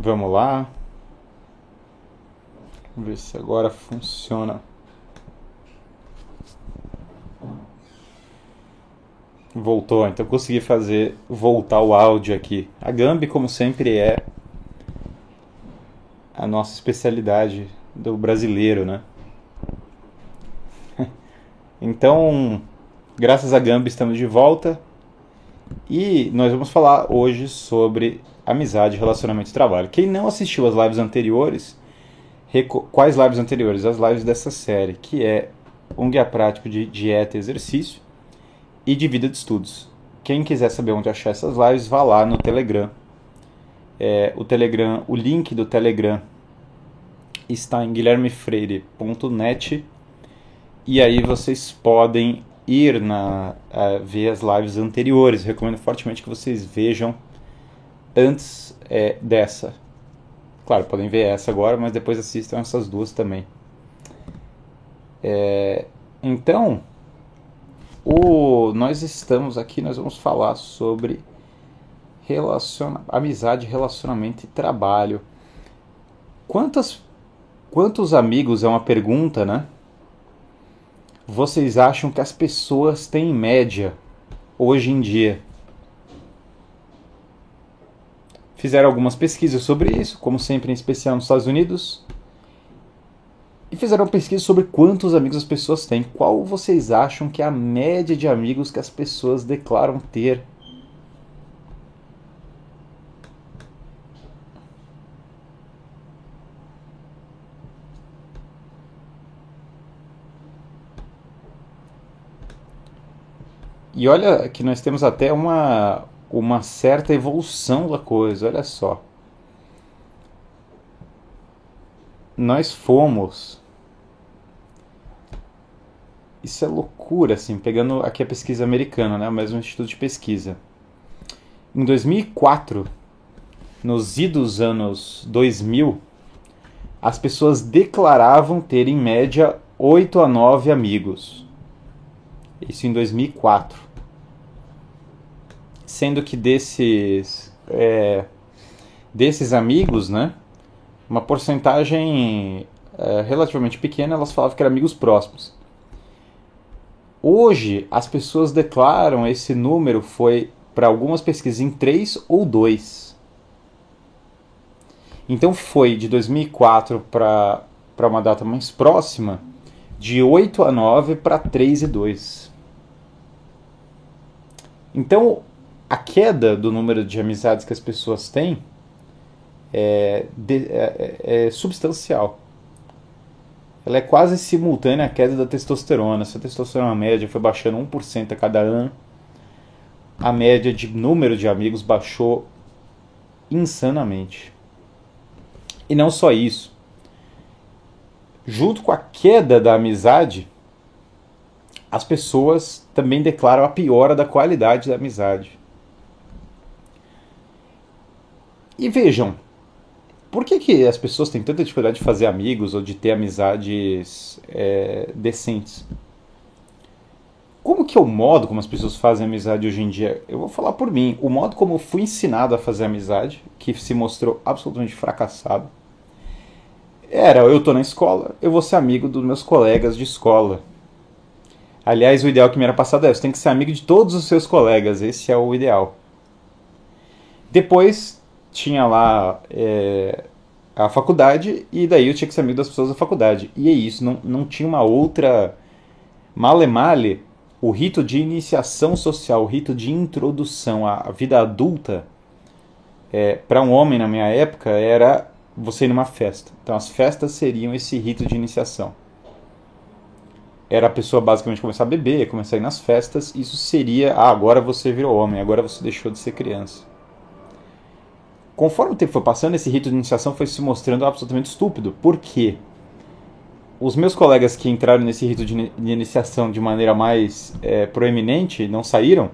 Vamos lá. Vamos ver se agora funciona. Voltou, então consegui fazer voltar o áudio aqui. A Gambi, como sempre, é a nossa especialidade do brasileiro, né? Então, graças a Gambi estamos de volta e nós vamos falar hoje sobre amizade, relacionamento e trabalho. Quem não assistiu as lives anteriores, quais lives anteriores? As lives dessa série, que é um guia prático de dieta e exercício e de vida de estudos. Quem quiser saber onde achar essas lives, vá lá no Telegram. É, o Telegram, o link do Telegram está em guilhermefreire.net e aí vocês podem ir na ver as lives anteriores. Recomendo fortemente que vocês vejam antes é, dessa. Claro, podem ver essa agora, mas depois assistam essas duas também. É, então, o, nós estamos aqui, nós vamos falar sobre relaciona, amizade, relacionamento e trabalho. Quantas, quantos amigos é uma pergunta, né? vocês acham que as pessoas têm em média hoje em dia? Fizeram algumas pesquisas sobre isso, como sempre, em especial nos Estados Unidos. E fizeram pesquisa sobre quantos amigos as pessoas têm. Qual vocês acham que é a média de amigos que as pessoas declaram ter E olha que nós temos até uma, uma certa evolução da coisa, olha só. Nós fomos. Isso é loucura, assim, pegando aqui a pesquisa americana, né, o mesmo instituto de pesquisa. Em 2004, nos idos anos 2000, as pessoas declaravam ter em média 8 a 9 amigos. Isso em 2004 sendo que desses é, desses amigos, né, uma porcentagem é, relativamente pequena, elas falavam que eram amigos próximos. Hoje, as pessoas declaram esse número foi para algumas pesquisas em 3 ou 2. Então foi de 2004 para uma data mais próxima, de 8 a 9 para 3 e 2. Então, a queda do número de amizades que as pessoas têm é, de, é, é, é, substancial. Ela é quase simultânea à queda da testosterona. Se a testosterona média foi baixando 1% a cada ano, a média de número de amigos baixou insanamente. E não só isso. Junto com a queda da amizade, as pessoas também declaram a piora da qualidade da amizade. E vejam, por que, que as pessoas têm tanta dificuldade de fazer amigos ou de ter amizades é, decentes? Como que é o modo como as pessoas fazem amizade hoje em dia? Eu vou falar por mim. O modo como eu fui ensinado a fazer amizade, que se mostrou absolutamente fracassado, era eu tô na escola, eu vou ser amigo dos meus colegas de escola. Aliás, o ideal que me era passado é, você tem que ser amigo de todos os seus colegas, esse é o ideal. Depois tinha lá é, a faculdade e daí eu tinha que ser amigo das pessoas da faculdade. E é isso, não, não tinha uma outra. Male male, o rito de iniciação social, o rito de introdução à vida adulta, é, para um homem na minha época, era você ir numa festa. Então as festas seriam esse rito de iniciação. Era a pessoa basicamente começar a beber, começar a ir nas festas. Isso seria, ah, agora você virou homem, agora você deixou de ser criança. Conforme o tempo foi passando, esse rito de iniciação foi se mostrando absolutamente estúpido. Por quê? Os meus colegas que entraram nesse rito de iniciação de maneira mais é, proeminente, não saíram,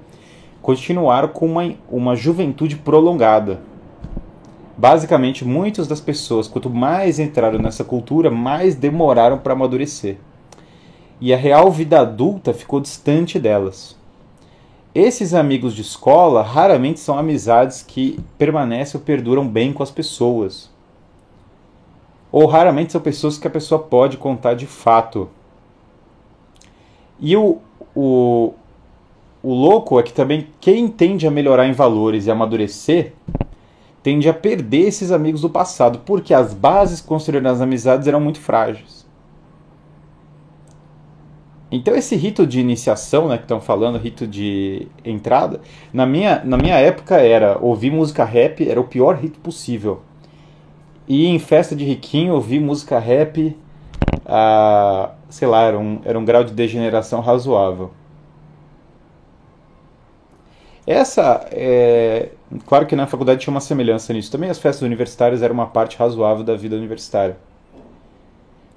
continuaram com uma, uma juventude prolongada. Basicamente, muitas das pessoas, quanto mais entraram nessa cultura, mais demoraram para amadurecer. E a real vida adulta ficou distante delas. Esses amigos de escola raramente são amizades que permanecem ou perduram bem com as pessoas. Ou raramente são pessoas que a pessoa pode contar de fato. E o, o, o louco é que também quem tende a melhorar em valores e amadurecer tende a perder esses amigos do passado, porque as bases construídas nas amizades eram muito frágeis. Então esse rito de iniciação, né, que estão falando, rito de entrada, na minha, na minha época era ouvir música rap, era o pior rito possível. E em festa de riquinho ouvir música rap, ah, sei lá, era um, era um grau de degeneração razoável. Essa, é, claro que na faculdade tinha uma semelhança nisso. Também as festas universitárias eram uma parte razoável da vida universitária.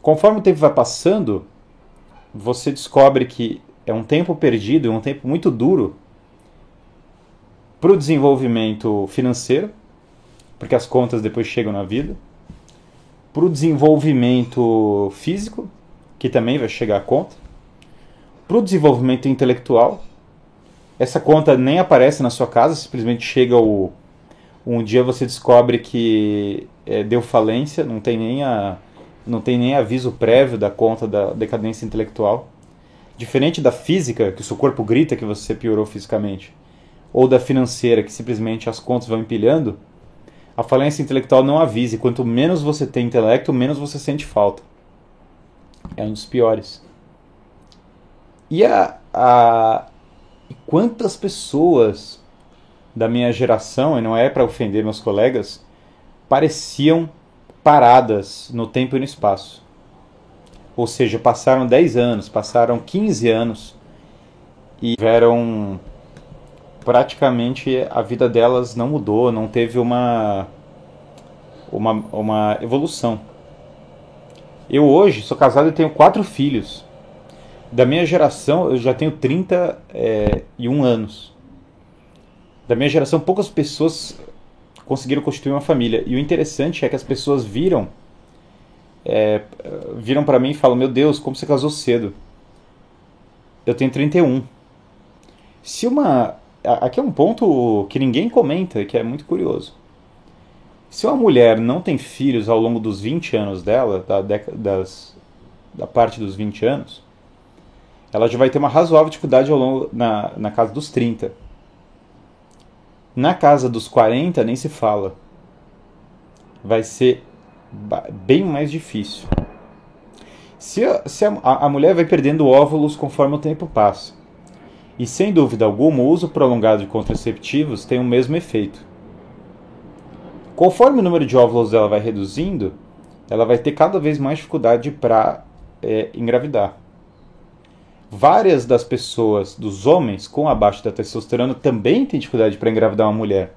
Conforme o tempo vai passando, você descobre que é um tempo perdido, um tempo muito duro para o desenvolvimento financeiro, porque as contas depois chegam na vida, para o desenvolvimento físico, que também vai chegar a conta, para o desenvolvimento intelectual, essa conta nem aparece na sua casa, simplesmente chega o. Um dia você descobre que é, deu falência, não tem, nem a, não tem nem aviso prévio da conta da decadência intelectual. Diferente da física, que o seu corpo grita que você piorou fisicamente, ou da financeira, que simplesmente as contas vão empilhando, a falência intelectual não avisa. E quanto menos você tem intelecto, menos você sente falta. É um dos piores. E a, a, quantas pessoas da minha geração, e não é para ofender meus colegas, pareciam paradas no tempo e no espaço. Ou seja, passaram 10 anos, passaram 15 anos e tiveram praticamente a vida delas não mudou, não teve uma uma, uma evolução. Eu hoje sou casado e tenho quatro filhos da minha geração, eu já tenho 31 é, anos. Da minha geração, poucas pessoas conseguiram constituir uma família. E o interessante é que as pessoas viram é, viram para mim e falam: Meu Deus, como você casou cedo? Eu tenho 31. Se uma. Aqui é um ponto que ninguém comenta, que é muito curioso. Se uma mulher não tem filhos ao longo dos 20 anos dela, da, das, da parte dos 20 anos, ela já vai ter uma razoável dificuldade ao longo, na, na casa dos 30. Na casa dos 40 nem se fala. Vai ser bem mais difícil. Se, a, se a, a mulher vai perdendo óvulos conforme o tempo passa. E sem dúvida alguma, o uso prolongado de contraceptivos tem o mesmo efeito. Conforme o número de óvulos dela vai reduzindo, ela vai ter cada vez mais dificuldade para é, engravidar várias das pessoas, dos homens com abaixo da testosterona, também têm dificuldade para engravidar uma mulher.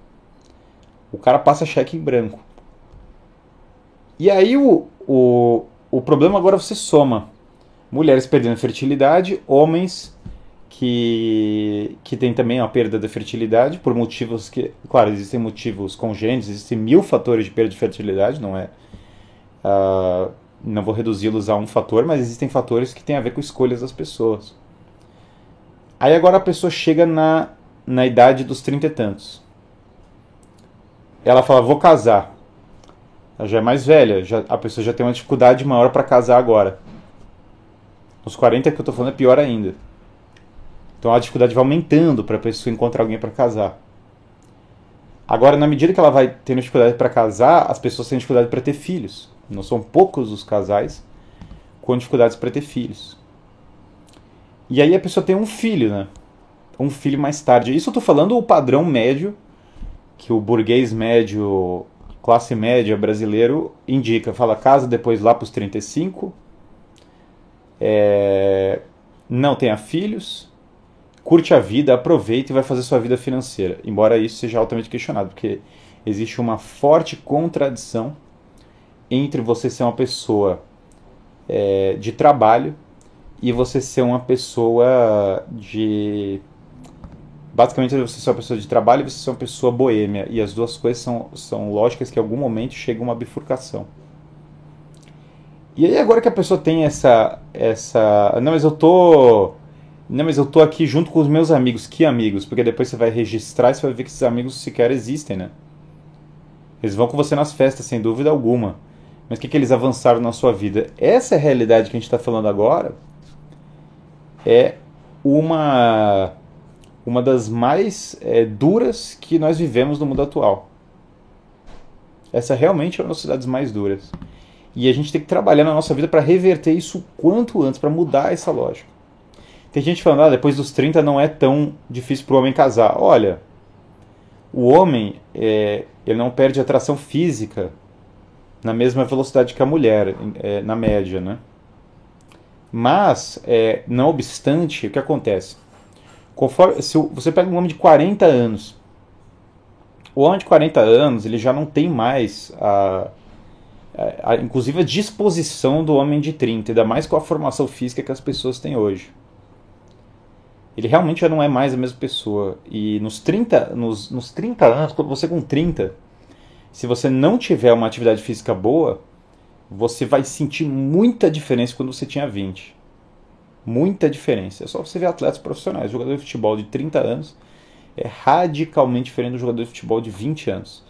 O cara passa cheque em branco. E aí o, o, o problema agora você soma mulheres perdendo fertilidade, homens que, que têm também uma perda da fertilidade por motivos que, claro, existem motivos congênitos, existem mil fatores de perda de fertilidade, não é? Uh, não vou reduzi-los a um fator, mas existem fatores que têm a ver com escolhas das pessoas. Aí agora a pessoa chega na, na idade dos trinta e tantos. Ela fala, vou casar. Ela já é mais velha, já, a pessoa já tem uma dificuldade maior para casar agora. Nos 40 que eu estou falando é pior ainda. Então a dificuldade vai aumentando para a pessoa encontrar alguém para casar. Agora, na medida que ela vai tendo dificuldade para casar, as pessoas têm dificuldade para ter filhos. Não são poucos os casais com dificuldades para ter filhos. E aí a pessoa tem um filho, né? Um filho mais tarde. Isso eu tô falando o padrão médio que o burguês médio, classe média brasileiro indica. Fala casa depois lá para os 35. É, não tenha filhos. Curte a vida, aproveita e vai fazer sua vida financeira. Embora isso seja altamente questionado, porque existe uma forte contradição entre você ser uma pessoa é, de trabalho e você ser uma pessoa de. Basicamente, você ser uma pessoa de trabalho e você ser uma pessoa boêmia. E as duas coisas são, são lógicas que em algum momento chega uma bifurcação. E aí, agora que a pessoa tem essa. essa Não, mas eu tô. Não, mas eu tô aqui junto com os meus amigos. Que amigos? Porque depois você vai registrar e você vai ver que esses amigos sequer existem, né? Eles vão com você nas festas, sem dúvida alguma. Mas o que, que eles avançaram na sua vida? Essa realidade que a gente está falando agora. É uma, uma das mais é, duras que nós vivemos no mundo atual. Essa realmente é uma das cidades mais duras. E a gente tem que trabalhar na nossa vida para reverter isso quanto antes, para mudar essa lógica. Tem gente falando, ah, depois dos 30 não é tão difícil para o homem casar. Olha, o homem é, ele não perde atração física na mesma velocidade que a mulher, é, na média, né? Mas, é, não obstante, o que acontece? Conforme, se você pega um homem de 40 anos, o homem de 40 anos ele já não tem mais a, a, a, inclusive a disposição do homem de 30, ainda mais com a formação física que as pessoas têm hoje. Ele realmente já não é mais a mesma pessoa. E nos 30, nos, nos 30 anos, quando você com 30, se você não tiver uma atividade física boa, você vai sentir muita diferença quando você tinha 20. Muita diferença. É só você ver atletas profissionais. Jogador de futebol de 30 anos é radicalmente diferente do jogador de futebol de 20 anos.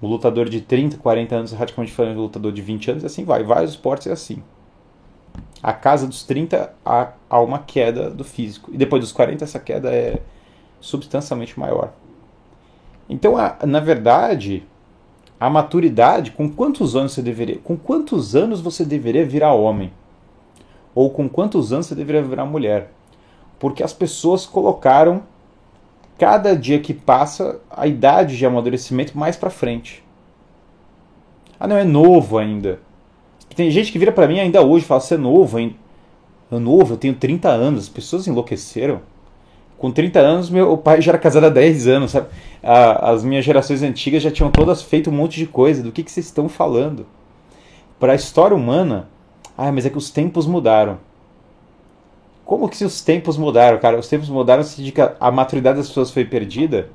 O lutador de 30, 40 anos é radicalmente diferente do lutador de 20 anos, e assim vai. Vários esportes é assim. A casa dos 30 há, há uma queda do físico. E depois dos 40, essa queda é substancialmente maior. Então, na verdade, a maturidade, com quantos anos você deveria, com quantos anos você deveria virar homem? Ou com quantos anos você deveria virar mulher? Porque as pessoas colocaram cada dia que passa a idade de amadurecimento mais para frente. Ah, não é novo ainda. Tem gente que vira para mim ainda hoje e fala: "Você é novo ainda". Eu novo, eu tenho 30 anos. As pessoas enlouqueceram. Com 30 anos, meu pai já era casado há 10 anos, sabe? as minhas gerações antigas já tinham todas feito um monte de coisa. Do que, que vocês estão falando? Para a história humana, ah, mas é que os tempos mudaram. Como que se os tempos mudaram, cara? Os tempos mudaram significa a maturidade das pessoas foi perdida?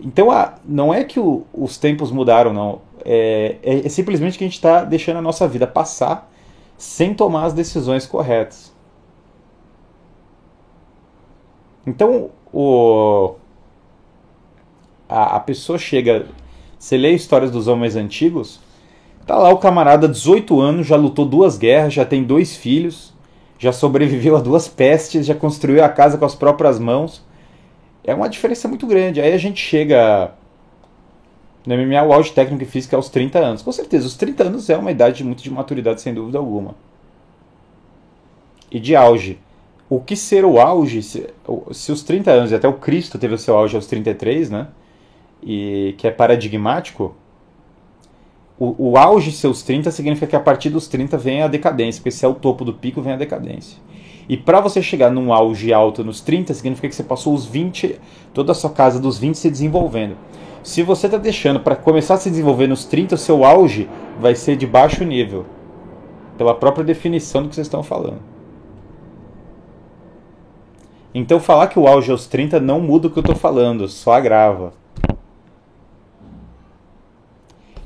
Então, a, não é que o, os tempos mudaram, não. É, é, é simplesmente que a gente está deixando a nossa vida passar sem tomar as decisões corretas. Então, o, a, a pessoa chega, você lê histórias dos homens antigos, tá lá o camarada, 18 anos, já lutou duas guerras, já tem dois filhos, já sobreviveu a duas pestes, já construiu a casa com as próprias mãos. É uma diferença muito grande. Aí a gente chega no MMA, o auge técnico e físico é aos 30 anos. Com certeza, os 30 anos é uma idade muito de maturidade, sem dúvida alguma. E de auge o que ser o auge, se, se, os 30 anos, e até o Cristo teve o seu auge aos 33, né? E que é paradigmático, o, o auge seus 30 significa que a partir dos 30 vem a decadência, porque se é o topo do pico, vem a decadência. E para você chegar num auge alto nos 30, significa que você passou os 20, toda a sua casa dos 20 se desenvolvendo. Se você está deixando para começar a se desenvolver nos 30, o seu auge vai ser de baixo nível, pela própria definição do que vocês estão falando. Então falar que o auge aos 30 não muda o que eu estou falando, só agrava.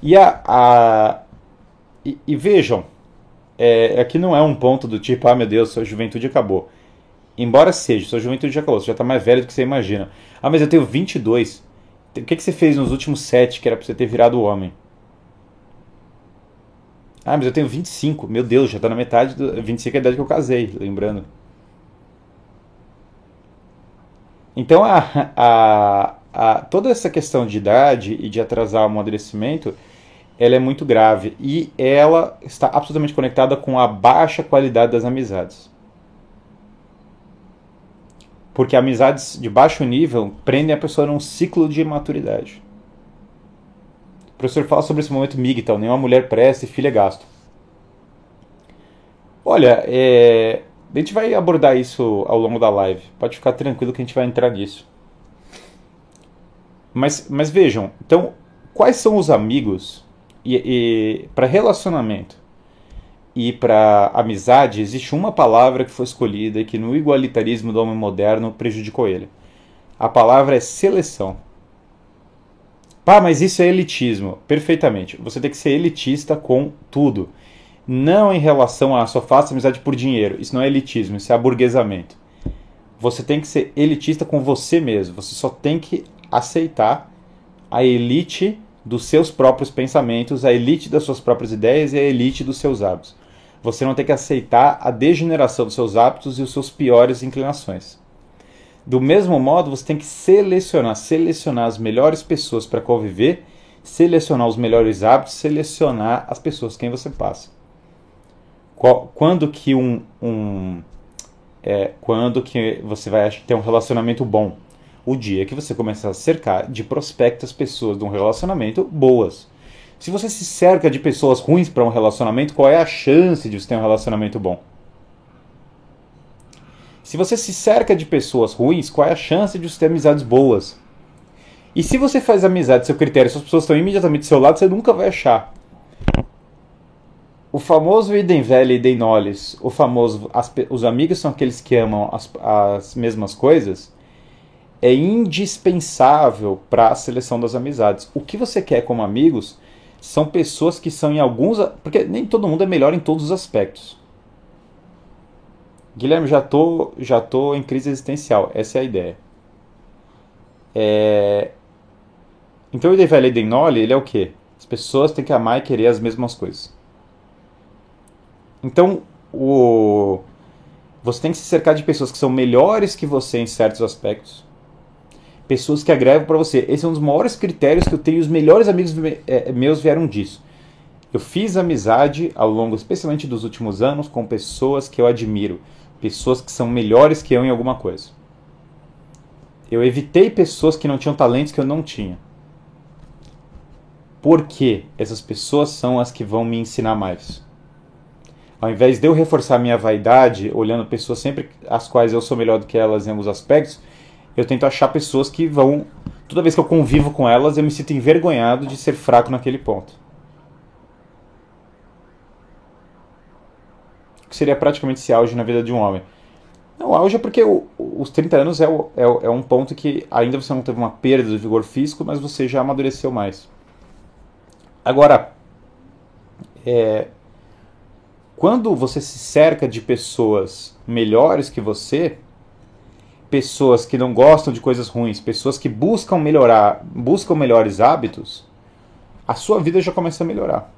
E, a, a e, e, vejam, é, aqui não é um ponto do tipo, ah meu Deus, sua juventude acabou. Embora seja, sua juventude já acabou, você já está mais velho do que você imagina. Ah, mas eu tenho 22. O que, que você fez nos últimos 7 que era para você ter virado homem? Ah, mas eu tenho 25. Meu Deus, já está na metade do. 25 é a idade que eu casei, lembrando. Então, a, a, a, toda essa questão de idade e de atrasar o amadurecimento, ela é muito grave e ela está absolutamente conectada com a baixa qualidade das amizades. Porque amizades de baixo nível prendem a pessoa num ciclo de imaturidade. O professor fala sobre esse momento migtal, nenhuma mulher presta e filha gasto. Olha, é, a gente vai abordar isso ao longo da live. Pode ficar tranquilo que a gente vai entrar nisso. Mas, mas vejam, então, quais são os amigos e, e para relacionamento e para amizade existe uma palavra que foi escolhida e que no igualitarismo do homem moderno prejudicou ele. A palavra é seleção. Pá, mas isso é elitismo. Perfeitamente. Você tem que ser elitista com tudo não em relação a só faça amizade por dinheiro. Isso não é elitismo, isso é aburguesamento. você tem que ser elitista com você mesmo. Você só tem que aceitar a elite dos seus próprios pensamentos, a elite das suas próprias ideias e a elite dos seus hábitos. Você não tem que aceitar a degeneração dos seus hábitos e os seus piores inclinações. Do mesmo modo, você tem que selecionar, selecionar as melhores pessoas para conviver, selecionar os melhores hábitos, selecionar as pessoas quem você passa. Quando que um, um é, quando que você vai ter um relacionamento bom? O dia que você começar a cercar de prospectas pessoas de um relacionamento boas. Se você se cerca de pessoas ruins para um relacionamento, qual é a chance de você ter um relacionamento bom? Se você se cerca de pessoas ruins, qual é a chance de você ter amizades boas? E se você faz amizade, seu critério, se as pessoas estão imediatamente do seu lado, você nunca vai achar. O famoso idem velho e idem noles, o famoso as, os amigos são aqueles que amam as, as mesmas coisas, é indispensável para a seleção das amizades. O que você quer como amigos são pessoas que são em alguns. Porque nem todo mundo é melhor em todos os aspectos. Guilherme, já tô, já tô em crise existencial. Essa é a ideia. É... Então o idem nole, ele é o quê? As pessoas têm que amar e querer as mesmas coisas. Então, o... você tem que se cercar de pessoas que são melhores que você em certos aspectos. Pessoas que agregam para você. Esse é um dos maiores critérios que eu tenho. Os melhores amigos é, meus vieram disso. Eu fiz amizade ao longo, especialmente dos últimos anos, com pessoas que eu admiro. Pessoas que são melhores que eu em alguma coisa. Eu evitei pessoas que não tinham talentos que eu não tinha. Porque essas pessoas são as que vão me ensinar mais ao invés de eu reforçar minha vaidade, olhando pessoas sempre as quais eu sou melhor do que elas em alguns aspectos, eu tento achar pessoas que vão. Toda vez que eu convivo com elas, eu me sinto envergonhado de ser fraco naquele ponto. Que seria praticamente esse auge na vida de um homem. Não, o auge é porque o, os 30 anos é, o, é, é um ponto que ainda você não teve uma perda de vigor físico, mas você já amadureceu mais. Agora, é, quando você se cerca de pessoas melhores que você, pessoas que não gostam de coisas ruins, pessoas que buscam melhorar, buscam melhores hábitos, a sua vida já começa a melhorar.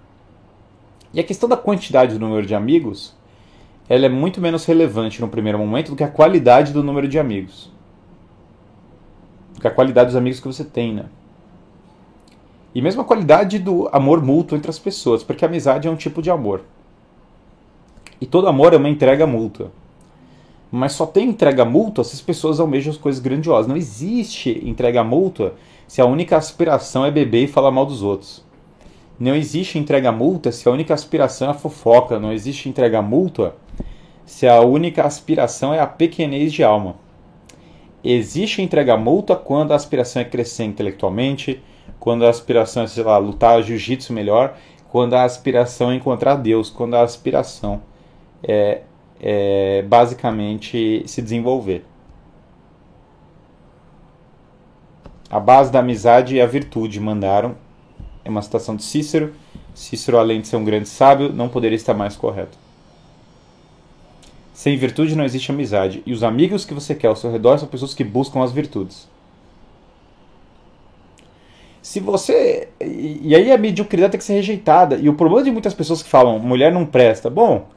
E a questão da quantidade do número de amigos, ela é muito menos relevante no primeiro momento do que a qualidade do número de amigos. Do que a qualidade dos amigos que você tem, né? E mesmo a qualidade do amor mútuo entre as pessoas, porque a amizade é um tipo de amor. E todo amor é uma entrega mútua. Mas só tem entrega mútua se as pessoas almejam as coisas grandiosas. Não existe entrega mútua se a única aspiração é beber e falar mal dos outros. Não existe entrega mútua se a única aspiração é a fofoca. Não existe entrega mútua se a única aspiração é a pequenez de alma. Existe entrega mútua quando a aspiração é crescer intelectualmente, quando a aspiração é, sei lá, lutar jiu-jitsu melhor, quando a aspiração é encontrar Deus, quando a aspiração é, é basicamente se desenvolver. A base da amizade e a virtude mandaram. É uma citação de Cícero. Cícero, além de ser um grande sábio, não poderia estar mais correto. Sem virtude não existe amizade, e os amigos que você quer ao seu redor são pessoas que buscam as virtudes. Se você. E aí a mediocridade tem que ser rejeitada. E o problema de muitas pessoas que falam mulher não presta. Bom,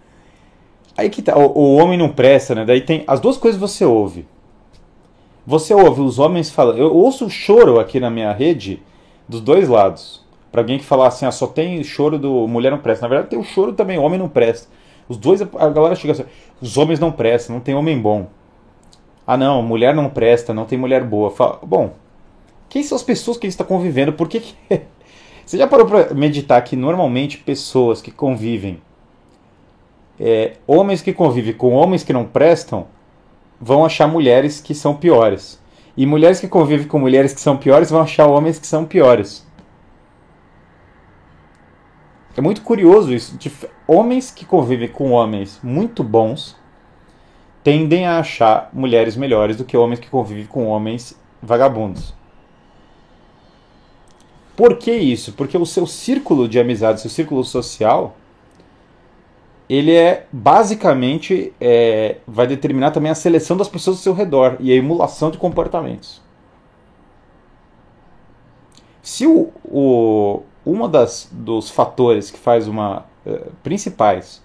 Aí que tá, o, o, homem não presta, né? Daí tem as duas coisas você ouve. Você ouve os homens falando. Eu ouço o choro aqui na minha rede dos dois lados. Para alguém que fala assim, ah, só tem choro do mulher não presta. Na verdade tem o choro também, homem não presta. Os dois, a galera chega assim, os homens não prestam, não tem homem bom. Ah não, mulher não presta, não tem mulher boa. Fala, bom, quem são as pessoas que está convivendo? Por que, que... Você já parou para meditar que normalmente pessoas que convivem é, homens que convivem com homens que não prestam vão achar mulheres que são piores. E mulheres que convivem com mulheres que são piores vão achar homens que são piores. É muito curioso isso. Homens que convivem com homens muito bons tendem a achar mulheres melhores do que homens que convivem com homens vagabundos. Por que isso? Porque o seu círculo de amizade, seu círculo social, ele é basicamente é, vai determinar também a seleção das pessoas ao seu redor e a emulação de comportamentos. Se o, o uma das dos fatores que faz uma uh, principais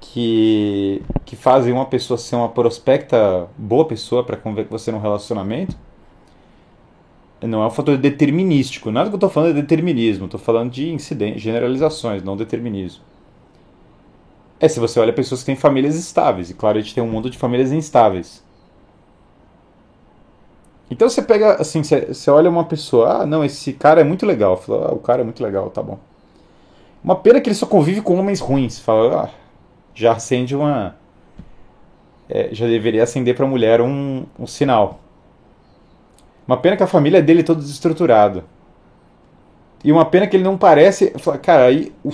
que que fazem uma pessoa ser uma prospecta boa pessoa para conviver com você num relacionamento não é um fator determinístico. Nada que eu estou falando é determinismo. Estou falando de incidentes, generalizações, não determinismo. É se você olha pessoas que têm famílias estáveis. E claro, a gente tem um mundo de famílias instáveis. Então você pega, assim, você, olha uma pessoa, ah, não, esse cara é muito legal. Fala, ah, o cara é muito legal, tá bom. Uma pena que ele só convive com homens ruins. Fala, ah, já acende uma. É, já deveria acender para a mulher um, um sinal. Uma pena que a família dele é toda desestruturada. E uma pena que ele não parece. Cara, aí o,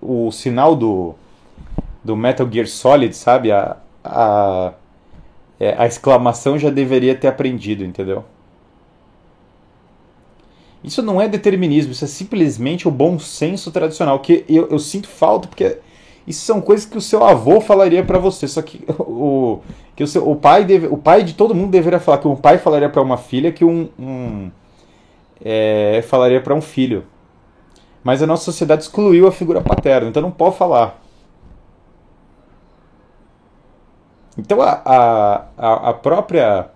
o sinal do, do Metal Gear Solid, sabe? A, a, é, a exclamação já deveria ter aprendido, entendeu? Isso não é determinismo, isso é simplesmente o bom senso tradicional, que eu, eu sinto falta, porque isso são coisas que o seu avô falaria para você, só que o, que o, seu, o, pai deve, o pai de todo mundo deveria falar que um pai falaria para uma filha que um, um é, falaria para um filho. Mas a nossa sociedade excluiu a figura paterna, então não pode falar. Então a, a, a própria.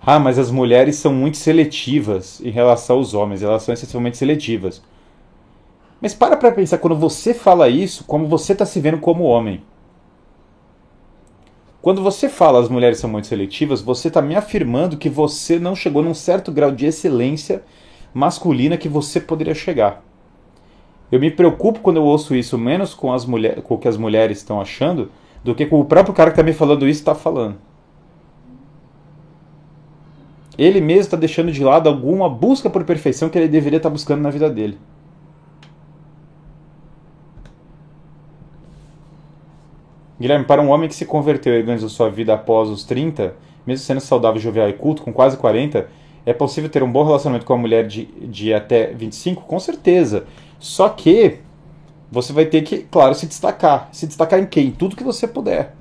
Ah, mas as mulheres são muito seletivas em relação aos homens, elas são excessivamente seletivas. Mas para pra pensar, quando você fala isso, como você está se vendo como homem. Quando você fala as mulheres são muito seletivas, você está me afirmando que você não chegou num certo grau de excelência masculina que você poderia chegar. Eu me preocupo quando eu ouço isso menos com, as mulher, com o que as mulheres estão achando do que com o próprio cara que está me falando isso está falando. Ele mesmo está deixando de lado alguma busca por perfeição que ele deveria estar tá buscando na vida dele. Guilherme, para um homem que se converteu e organizou sua vida após os 30, mesmo sendo saudável, jovial e culto, com quase 40, é possível ter um bom relacionamento com a mulher de, de até 25? Com certeza. Só que você vai ter que, claro, se destacar. Se destacar em quem? Em tudo que você puder.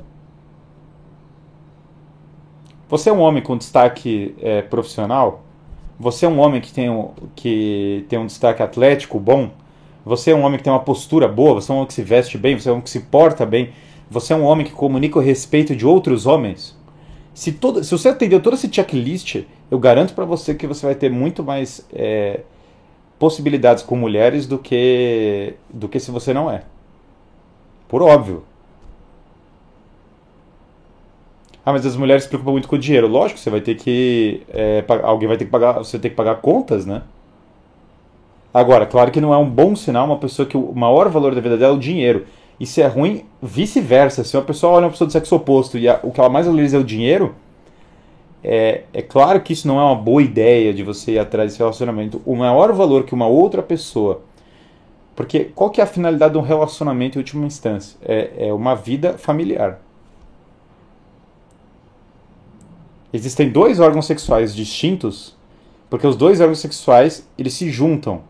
Você é um homem com destaque é, profissional? Você é um homem que tem, um, que tem um destaque atlético bom? Você é um homem que tem uma postura boa? Você é um homem que se veste bem? Você é um homem que se porta bem? Você é um homem que comunica o respeito de outros homens? Se, todo, se você atender todo esse checklist, eu garanto para você que você vai ter muito mais é, possibilidades com mulheres do que, do que se você não é. Por óbvio. Ah, mas as mulheres se preocupam muito com o dinheiro. Lógico, você vai ter que. É, alguém vai ter que pagar. Você tem que pagar contas, né? Agora, claro que não é um bom sinal uma pessoa que o maior valor da vida dela é o dinheiro. Isso é ruim vice-versa. Se uma pessoa olha uma pessoa do sexo oposto e a, o que ela mais valoriza é o dinheiro, é, é claro que isso não é uma boa ideia de você ir atrás desse relacionamento. O maior valor que uma outra pessoa. Porque qual que é a finalidade de um relacionamento em última instância? É, é uma vida familiar. Existem dois órgãos sexuais distintos, porque os dois órgãos sexuais eles se juntam.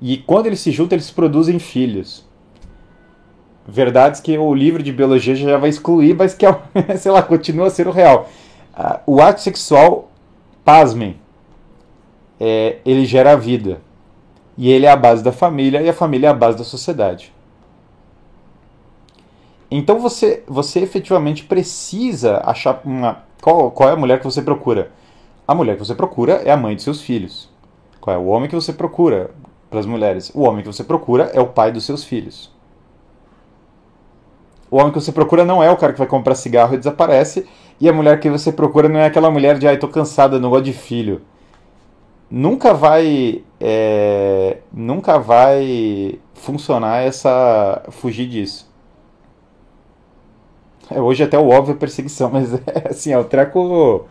E quando eles se juntam, eles produzem filhos verdades que o livro de biologia já vai excluir, mas que, é, sei lá, continua sendo real. O ato sexual, pasmem, é, ele gera a vida. E ele é a base da família e a família é a base da sociedade. Então você, você efetivamente precisa achar uma. Qual, qual é a mulher que você procura? A mulher que você procura é a mãe de seus filhos. Qual é o homem que você procura para as mulheres? O homem que você procura é o pai dos seus filhos. O homem que você procura não é o cara que vai comprar cigarro e desaparece. E a mulher que você procura não é aquela mulher de, ai, tô cansada, não gosto de filho. Nunca vai. É, nunca vai funcionar essa. fugir disso. É, hoje até o óbvio é perseguição, mas é assim, é o treco.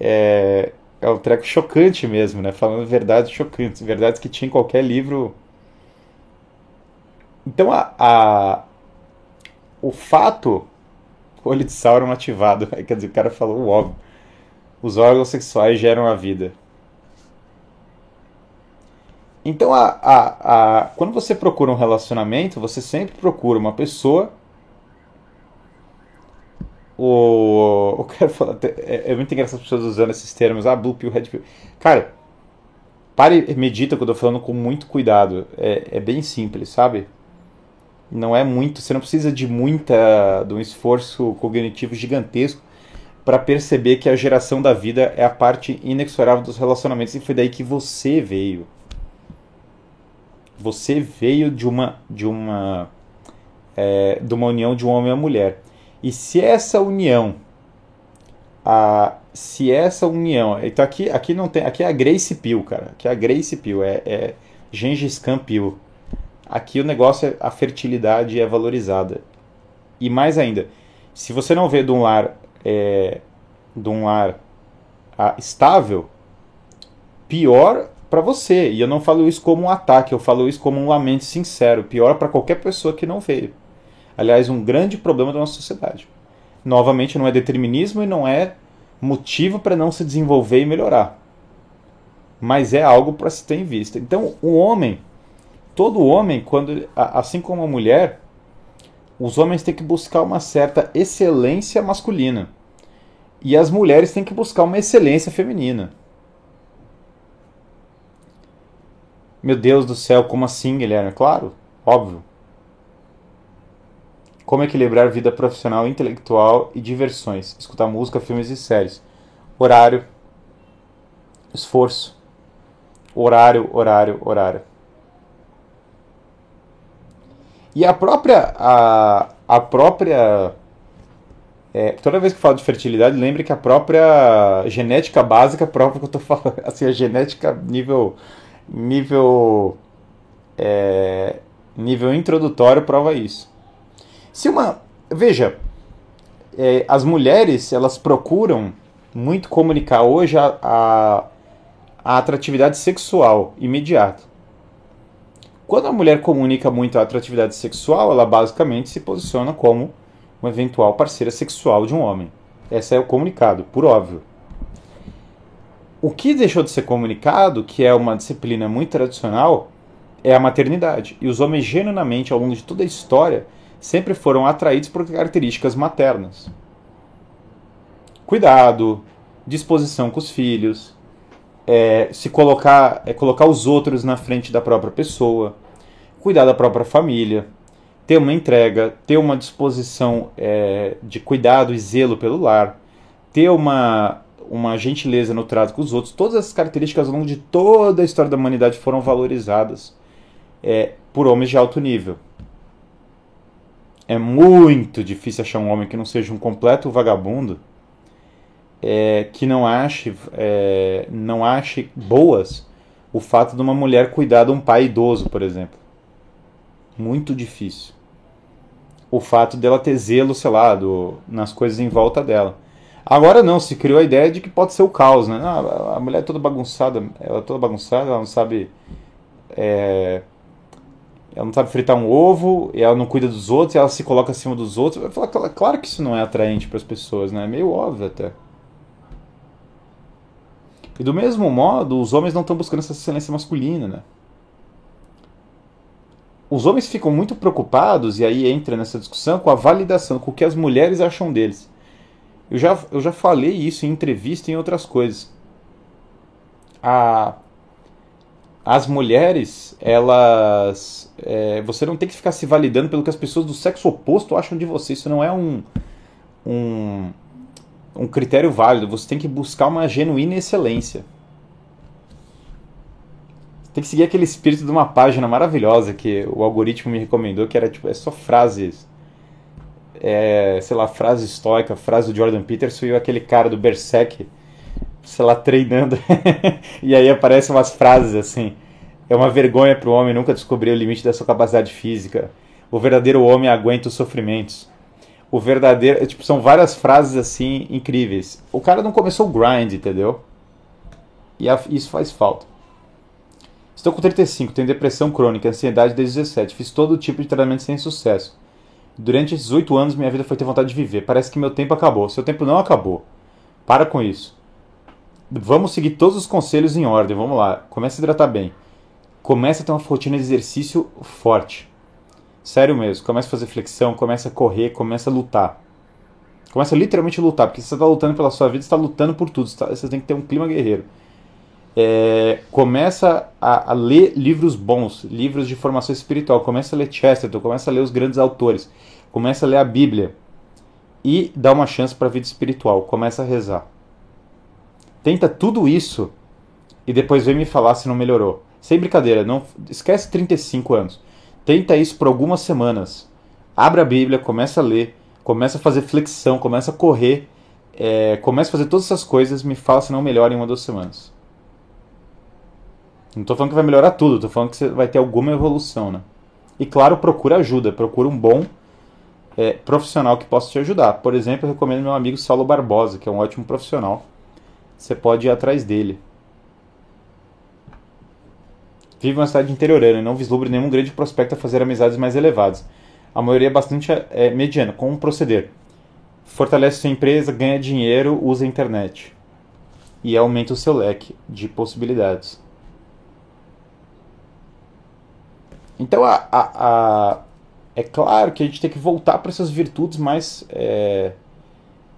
É, é o treco chocante mesmo, né? Falando verdades chocantes, verdades que tinha em qualquer livro. Então a, a o fato olho de Sauron ativado. Quer dizer, o cara falou o óbvio. Os órgãos sexuais geram a vida. Então, a, a, a, quando você procura um relacionamento, você sempre procura uma pessoa o, o cara fala, é, é, muito engraçado as pessoas usando esses termos, ah, blue pill, red pill. Cara, pare e medita que eu tô falando com muito cuidado. É, é bem simples, sabe? Não é muito, você não precisa de muita, de um esforço cognitivo gigantesco para perceber que a geração da vida é a parte inexorável dos relacionamentos e foi daí que você veio. Você veio de uma de uma é, de uma união de um homem e uma mulher. E se essa união, a, se essa união, então aqui, aqui não tem, aqui é a Grace Pill, cara, aqui é a Grace Pill, é, é Gengis Khan Pill. Aqui o negócio é a fertilidade é valorizada. E mais ainda, se você não vê de um lar, é, de um lar a, estável, pior para você. E eu não falo isso como um ataque, eu falo isso como um lamento sincero. Pior para qualquer pessoa que não veio. Aliás, um grande problema da nossa sociedade. Novamente, não é determinismo e não é motivo para não se desenvolver e melhorar. Mas é algo para se ter em vista. Então, o homem, todo homem, quando assim como a mulher, os homens têm que buscar uma certa excelência masculina. E as mulheres têm que buscar uma excelência feminina. Meu Deus do céu, como assim, Guilherme? Claro, óbvio. Como equilibrar vida profissional, intelectual e diversões. Escutar música, filmes e séries. Horário. Esforço. Horário, horário, horário. E a própria. A, a própria. É, toda vez que eu falo de fertilidade, lembre que a própria genética básica própria que eu estou falando, assim, a genética nível nível é, nível introdutório prova isso. Se uma. Veja, é, as mulheres elas procuram muito comunicar hoje a, a, a atratividade sexual imediata. Quando a mulher comunica muito a atratividade sexual, ela basicamente se posiciona como uma eventual parceira sexual de um homem. Esse é o comunicado, por óbvio. O que deixou de ser comunicado, que é uma disciplina muito tradicional, é a maternidade. E os homens, genuinamente, ao longo de toda a história, sempre foram atraídos por características maternas. Cuidado, disposição com os filhos, é, se colocar, é, colocar os outros na frente da própria pessoa, cuidar da própria família, ter uma entrega, ter uma disposição é, de cuidado e zelo pelo lar, ter uma, uma gentileza no trato com os outros. Todas essas características ao longo de toda a história da humanidade foram valorizadas é, por homens de alto nível é muito difícil achar um homem que não seja um completo vagabundo, é, que não ache, é, não ache boas o fato de uma mulher cuidar de um pai idoso, por exemplo. Muito difícil. O fato dela ter zelo, sei lá, do, nas coisas em volta dela. Agora não, se criou a ideia de que pode ser o caos, né? Ah, a mulher é toda bagunçada, ela é toda bagunçada, ela não sabe é, ela não sabe fritar um ovo, ela não cuida dos outros, ela se coloca acima dos outros. Falo, claro que isso não é atraente para as pessoas, né? É meio óbvio até. E do mesmo modo, os homens não estão buscando essa excelência masculina, né? Os homens ficam muito preocupados, e aí entra nessa discussão, com a validação, com o que as mulheres acham deles. Eu já, eu já falei isso em entrevista e em outras coisas. A as mulheres, elas. É, você não tem que ficar se validando pelo que as pessoas do sexo oposto acham de você. Isso não é um, um, um critério válido. Você tem que buscar uma genuína excelência. Tem que seguir aquele espírito de uma página maravilhosa que o algoritmo me recomendou, que era tipo, é só frases. É, sei lá, frase estoica, frase do Jordan Peterson e aquele cara do Berserk sei lá, treinando. e aí aparecem umas frases assim. É uma vergonha para o homem nunca descobrir o limite da sua capacidade física. O verdadeiro homem aguenta os sofrimentos. O verdadeiro. Tipo, são várias frases assim incríveis. O cara não começou o grind, entendeu? E isso faz falta. Estou com 35, tenho depressão crônica, ansiedade desde 17. Fiz todo tipo de tratamento sem sucesso. Durante esses oito anos, minha vida foi ter vontade de viver. Parece que meu tempo acabou. Seu tempo não acabou. Para com isso. Vamos seguir todos os conselhos em ordem. Vamos lá. Comece a hidratar bem. Comece a ter uma rotina de exercício forte. Sério mesmo. Comece a fazer flexão, comece a correr, comece a lutar. Começa a literalmente lutar, porque você está lutando pela sua vida, você está lutando por tudo, você, tá, você tem que ter um clima guerreiro. É, começa a, a, ler livros bons, livros de formação espiritual, começa a ler Chesterton, começa a ler os grandes autores, começa a ler a Bíblia e dá uma chance para a vida espiritual, começa a rezar. Tenta tudo isso e depois vem me falar se não melhorou. Sem brincadeira, não esquece 35 anos. Tenta isso por algumas semanas. Abre a Bíblia, começa a ler, começa a fazer flexão, começa a correr, é, começa a fazer todas essas coisas, me fala se não melhora em uma ou duas semanas. Não estou falando que vai melhorar tudo, estou falando que você vai ter alguma evolução, né? E claro, procura ajuda, procura um bom é, profissional que possa te ajudar. Por exemplo, eu recomendo meu amigo Saulo Barbosa, que é um ótimo profissional. Você pode ir atrás dele. Vive uma cidade interiorana e não vislumbre nenhum grande prospecto a fazer amizades mais elevadas. A maioria é bastante é, mediana. Como proceder? Fortalece sua empresa, ganha dinheiro, usa a internet. E aumenta o seu leque de possibilidades. Então, a, a, a, é claro que a gente tem que voltar para essas virtudes mais, é,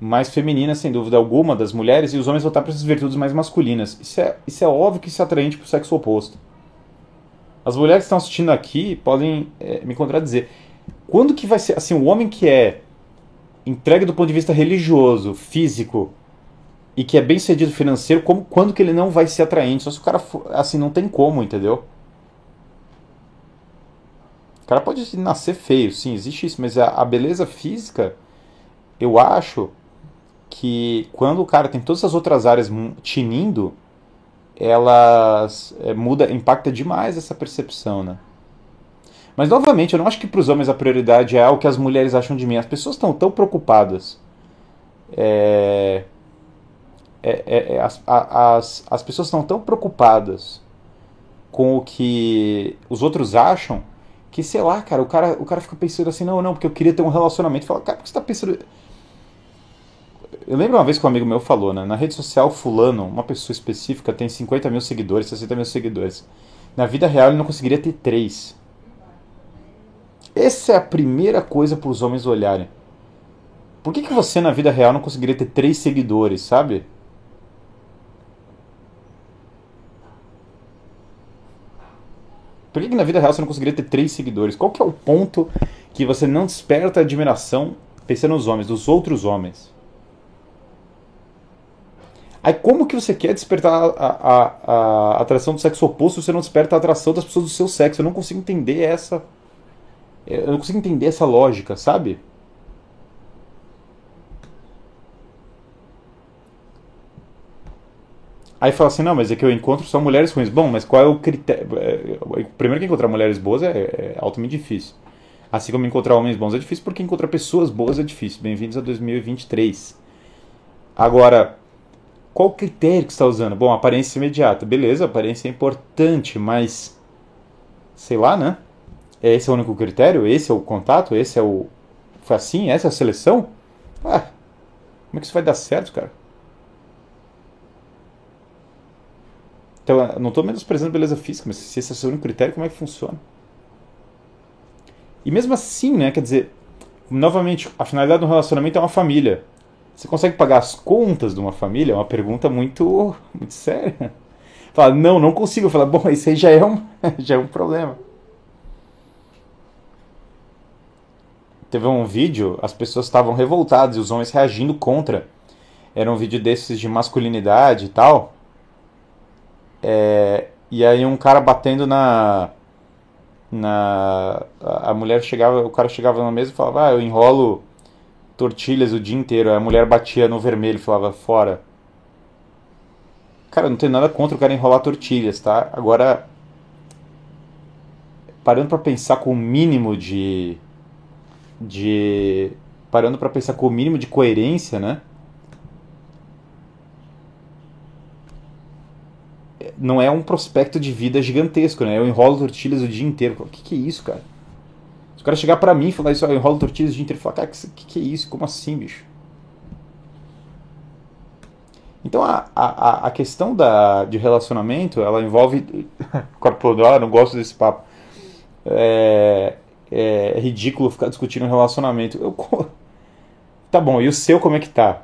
mais femininas, sem dúvida alguma, das mulheres, e os homens voltar para essas virtudes mais masculinas. Isso é, isso é óbvio que isso é atraente para o sexo oposto. As mulheres que estão assistindo aqui podem é, me contradizer. Quando que vai ser, assim, o homem que é entregue do ponto de vista religioso, físico, e que é bem cedido financeiro, como, quando que ele não vai ser atraente? Só se o cara, assim, não tem como, entendeu? O cara pode nascer feio, sim, existe isso, mas a, a beleza física, eu acho que quando o cara tem todas as outras áreas tinindo, elas é, muda, impacta demais essa percepção, né? Mas novamente, eu não acho que para os homens a prioridade é o que as mulheres acham de mim. As pessoas estão tão preocupadas. É, é, é, é as, as, as pessoas estão tão preocupadas com o que os outros acham que, sei lá, cara, o cara, o cara fica pensando assim, não, não, porque eu queria ter um relacionamento. Fala, cara, por que você está pensando. Eu lembro uma vez que um amigo meu falou, né? Na rede social, fulano, uma pessoa específica, tem 50 mil seguidores, 60 mil seguidores. Na vida real ele não conseguiria ter três. Essa é a primeira coisa para os homens olharem. Por que, que você na vida real não conseguiria ter três seguidores, sabe? Por que, que na vida real você não conseguiria ter três seguidores? Qual que é o ponto que você não desperta admiração pensando nos homens, dos outros homens? Aí como que você quer despertar a, a, a, atração do sexo oposto se você não desperta a atração das pessoas do seu sexo? Eu não consigo entender essa. Eu não consigo entender essa lógica, sabe? Aí fala assim, não, mas é que eu encontro só mulheres ruins. Bom, mas qual é o critério? É, primeiro que encontrar mulheres boas é, é altamente difícil. Assim como encontrar homens bons é difícil, porque encontrar pessoas boas é difícil. Bem-vindos a 2023. Agora, qual critério que está usando? Bom, aparência imediata. Beleza, aparência é importante, mas. Sei lá, né? Esse é o único critério? Esse é o contato? Esse é o. Foi assim? Essa é a seleção? Ah, como é que isso vai dar certo, cara? Então, não estou menosprezando beleza física, mas se esse é o seu único critério, como é que funciona? E mesmo assim, né? Quer dizer, novamente, a finalidade do relacionamento é uma família. Você consegue pagar as contas de uma família? É uma pergunta muito, muito séria. Fala, não, não consigo. Fala, bom, isso aí já é um, já é um problema. Teve um vídeo, as pessoas estavam revoltadas e os homens reagindo contra. Era um vídeo desses de masculinidade e tal. É, e aí um cara batendo na. na a mulher chegava, o cara chegava na mesa e falava, ah, eu enrolo tortilhas o dia inteiro. A mulher batia no vermelho e falava, fora. Cara, não tem nada contra o cara enrolar tortilhas, tá? Agora, parando para pensar com o mínimo de. de. parando para pensar com o mínimo de coerência, né? Não é um prospecto de vida gigantesco, né? Eu enrolo tortilhas o dia inteiro. O que, que é isso, cara? O cara chegar pra mim e falar isso, eu enrolo tortilhas o dia inteiro e falar, cara, que, que, é isso? Como assim, bicho? Então a, a, a questão da, de relacionamento, ela envolve. Corpo do ah, não gosto desse papo. É, é, ridículo ficar discutindo relacionamento. Eu, Tá bom, e o seu como é que tá?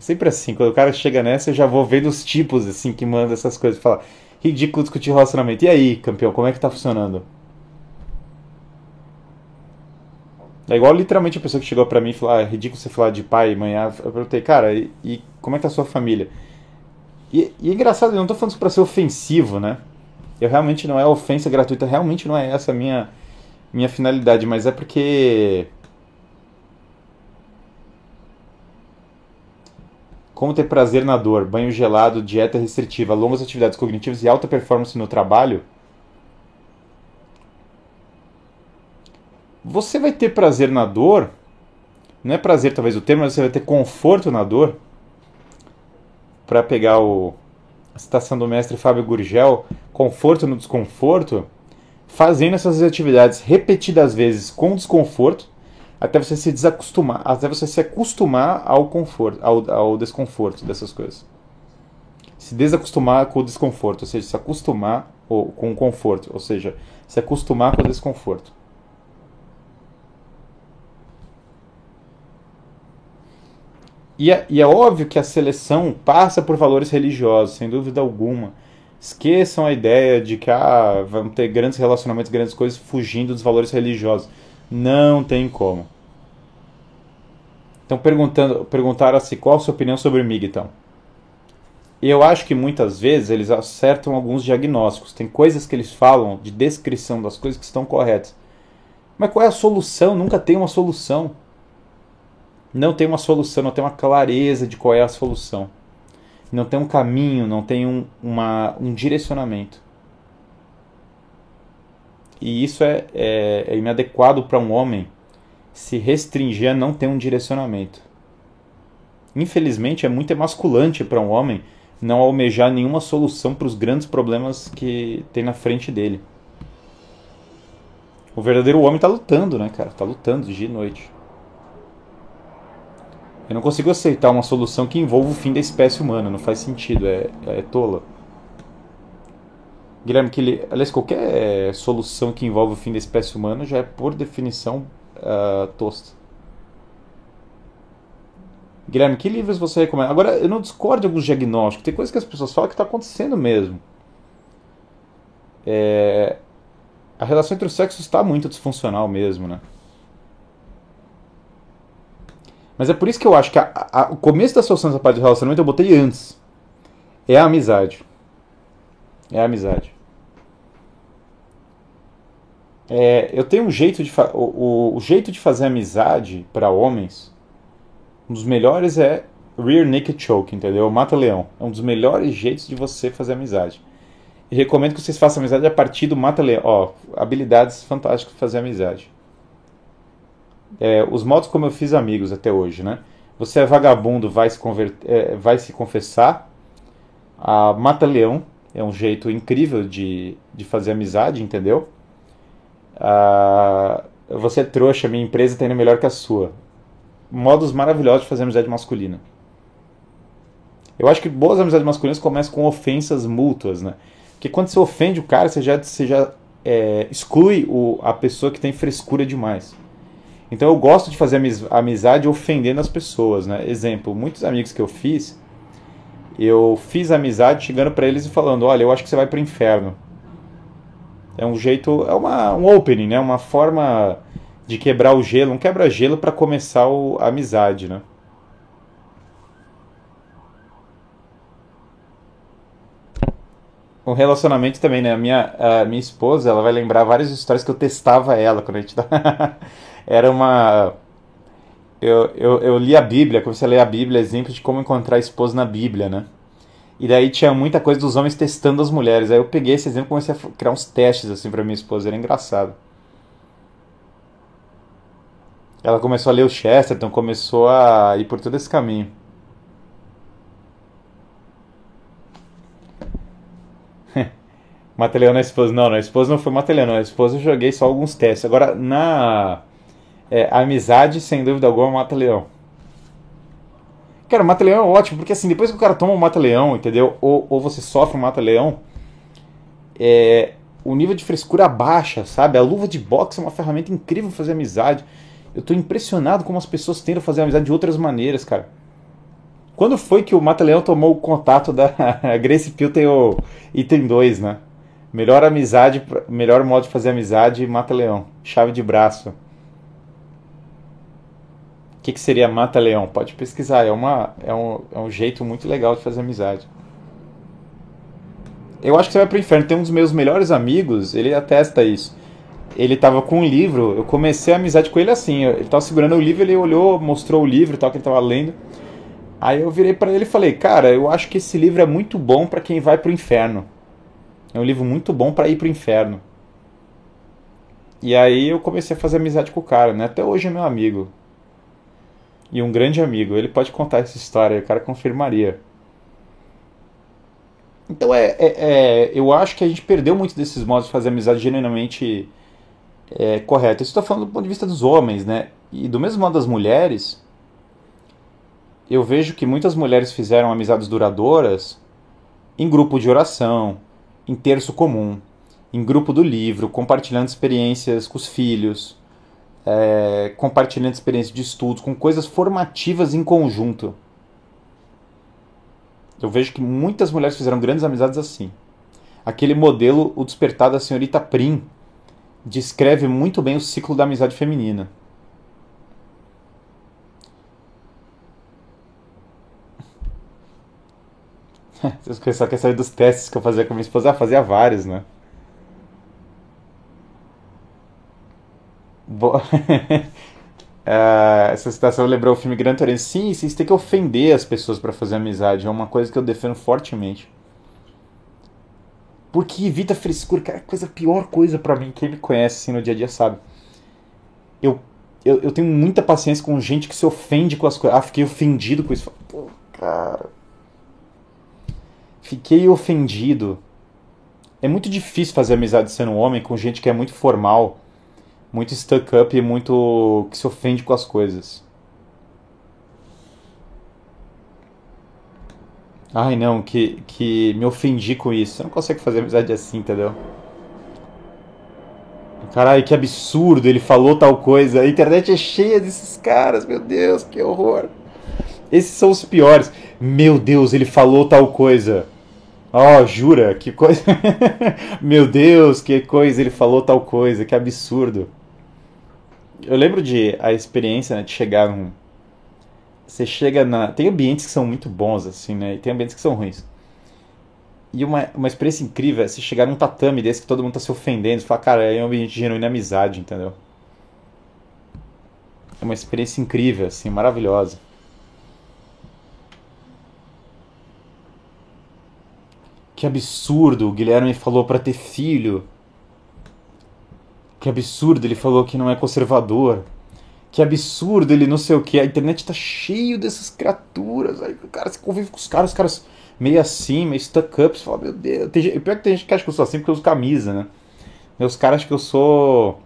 Sempre assim, quando o cara chega nessa, eu já vou vendo os tipos, assim, que manda essas coisas. Fala, ridículo discutir relacionamento. E aí, campeão, como é que tá funcionando? É igual literalmente a pessoa que chegou pra mim e falou: ah, é ridículo você falar de pai e mãe. Eu perguntei, cara, e, e como é que tá a sua família? E, e é engraçado, eu não tô falando isso pra ser ofensivo, né? Eu realmente não é ofensa gratuita, realmente não é essa a minha, minha finalidade, mas é porque. Como ter prazer na dor, banho gelado, dieta restritiva, longas atividades cognitivas e alta performance no trabalho você vai ter prazer na dor, não é prazer talvez o termo, mas você vai ter conforto na dor. Para pegar o, a citação do mestre Fábio Gurgel, conforto no desconforto, fazendo essas atividades repetidas vezes com desconforto, até você se desacostumar, até você se acostumar ao conforto, ao, ao desconforto dessas coisas. Se desacostumar com o desconforto, ou seja, se acostumar com o conforto, ou seja, se acostumar com o desconforto. E é, e é óbvio que a seleção passa por valores religiosos, sem dúvida alguma. Esqueçam a ideia de que ah, vamos ter grandes relacionamentos, grandes coisas fugindo dos valores religiosos. Não tem como. Então perguntando, perguntaram assim, qual a sua opinião sobre MIG então? Eu acho que muitas vezes eles acertam alguns diagnósticos. Tem coisas que eles falam de descrição das coisas que estão corretas. Mas qual é a solução? Nunca tem uma solução não tem uma solução, não tem uma clareza de qual é a solução. Não tem um caminho, não tem um, uma, um direcionamento. E isso é, é, é inadequado para um homem se restringir a não ter um direcionamento. Infelizmente, é muito emasculante para um homem não almejar nenhuma solução para os grandes problemas que tem na frente dele. O verdadeiro homem está lutando, né, cara? Está lutando dia e noite. Eu não consigo aceitar uma solução que envolva o fim da espécie humana, não faz sentido, é, é tola. Guilherme, que ele, aliás, qualquer solução que envolva o fim da espécie humana já é, por definição, uh, tosta. Guilherme, que livros você recomenda? Agora, eu não discordo de alguns diagnósticos, tem coisas que as pessoas falam que está acontecendo mesmo. É, a relação entre os sexos está muito disfuncional mesmo, né? Mas é por isso que eu acho que a, a, o começo da solução dessa parte do relacionamento eu botei antes. É a amizade. É a amizade. É, eu tenho um jeito de o, o, o jeito de fazer amizade para homens. Um dos melhores é rear naked choke, entendeu? Mata leão. É um dos melhores jeitos de você fazer amizade. E recomendo que vocês façam amizade a partir do mata leão. Ó, habilidades fantásticas para fazer amizade é, os modos como eu fiz amigos até hoje, né? Você é vagabundo, vai se, converter, é, vai se confessar. A mata-leão é um jeito incrível de, de fazer amizade, entendeu? Você é trouxa, minha empresa está indo melhor que a sua. Modos maravilhosos de fazer amizade masculina. Eu acho que boas amizades masculinas começam com ofensas mútuas, né? Porque quando você ofende o cara, você já, você já é, exclui o, a pessoa que tem frescura demais. Então eu gosto de fazer amizade ofendendo as pessoas, né? Exemplo, muitos amigos que eu fiz, eu fiz amizade chegando para eles e falando, olha, eu acho que você vai para o inferno. É um jeito, é uma, um opening, né? Uma forma de quebrar o gelo, um quebra-gelo para começar o, a amizade, né? o relacionamento também, né? A minha, a minha esposa, ela vai lembrar várias histórias que eu testava ela quando a gente Era uma. Eu, eu, eu li a Bíblia, comecei a ler a Bíblia, exemplo de como encontrar esposa na Bíblia, né? E daí tinha muita coisa dos homens testando as mulheres. Aí eu peguei esse exemplo e comecei a criar uns testes assim pra minha esposa, era engraçado. Ela começou a ler o Chesterton, começou a ir por todo esse caminho. Mateleão na esposa. Não, na esposa não foi Mateleão, na esposa eu joguei só alguns testes. Agora, na é, amizade, sem dúvida alguma, mata leão. Cara, mata-leão é ótimo, porque assim, depois que o cara toma um mata-leão, entendeu? Ou, ou você sofre um mata-leão, é, o nível de frescura baixa, sabe? A luva de boxe é uma ferramenta incrível pra fazer amizade. Eu tô impressionado como as pessoas tentam fazer amizade de outras maneiras, cara. Quando foi que o Mata Leão tomou o contato da Grace Pill tem o item 2, né? Melhor amizade, melhor modo de fazer amizade, Mata Leão. Chave de braço. O que, que seria Mata Leão? Pode pesquisar, é, uma, é, um, é um jeito muito legal de fazer amizade. Eu acho que você vai pro inferno. Tem um dos meus melhores amigos, ele atesta isso. Ele tava com um livro, eu comecei a amizade com ele assim. Ele tava segurando o livro, ele olhou, mostrou o livro tal, que ele tava lendo. Aí eu virei para ele e falei: Cara, eu acho que esse livro é muito bom para quem vai pro inferno. É um livro muito bom para ir pro inferno. E aí eu comecei a fazer amizade com o cara, né? Até hoje é meu amigo e um grande amigo. Ele pode contar essa história, o cara confirmaria. Então é, é, é, eu acho que a gente perdeu muito desses modos de fazer amizade genuinamente é, correto. Isso estou falando do ponto de vista dos homens, né? E do mesmo modo das mulheres, eu vejo que muitas mulheres fizeram amizades duradouras em grupo de oração, em terço comum, em grupo do livro, compartilhando experiências com os filhos, é, compartilhando experiências de estudos, com coisas formativas em conjunto. Eu vejo que muitas mulheres fizeram grandes amizades assim. Aquele modelo, O Despertar da Senhorita Prim, descreve muito bem o ciclo da amizade feminina. Você só quer saber dos testes que eu fazia com minha esposa? Ah, fazia vários, né? Bo... uh, essa citação lembrou o filme Gran Torino. Sim, vocês têm que ofender as pessoas para fazer amizade. É uma coisa que eu defendo fortemente. Porque evita frescura. Cara, coisa, pior coisa para mim. Quem me conhece assim no dia a dia sabe. Eu, eu, eu tenho muita paciência com gente que se ofende com as coisas. Ah, fiquei ofendido com isso. Pô, cara. Fiquei ofendido. É muito difícil fazer amizade sendo um homem com gente que é muito formal muito stuck up e muito que se ofende com as coisas. Ai não, que, que me ofendi com isso. Você não consegue fazer amizade assim, entendeu? Caralho, que absurdo, ele falou tal coisa. A internet é cheia desses caras, meu Deus, que horror. Esses são os piores. Meu Deus, ele falou tal coisa. Oh, jura? Que coisa. meu Deus, que coisa, ele falou tal coisa, que absurdo eu lembro de a experiência né, de chegar num. Você chega na. Tem ambientes que são muito bons, assim, né? E tem ambientes que são ruins. E uma, uma experiência incrível é você chegar num tatame desse que todo mundo tá se ofendendo e falar, cara, é um ambiente de genuína amizade, entendeu? É uma experiência incrível, assim, maravilhosa. Que absurdo, o Guilherme falou para ter filho. Que absurdo, ele falou que não é conservador. Que absurdo, ele não sei o que. A internet tá cheio dessas criaturas. Aí cara se convive com os caras, os caras meio assim, meio stuck up. Você fala, meu Deus. Tem, pior que tem gente que acha que eu sou assim porque eu uso camisa, né? Meus caras acham que eu sou.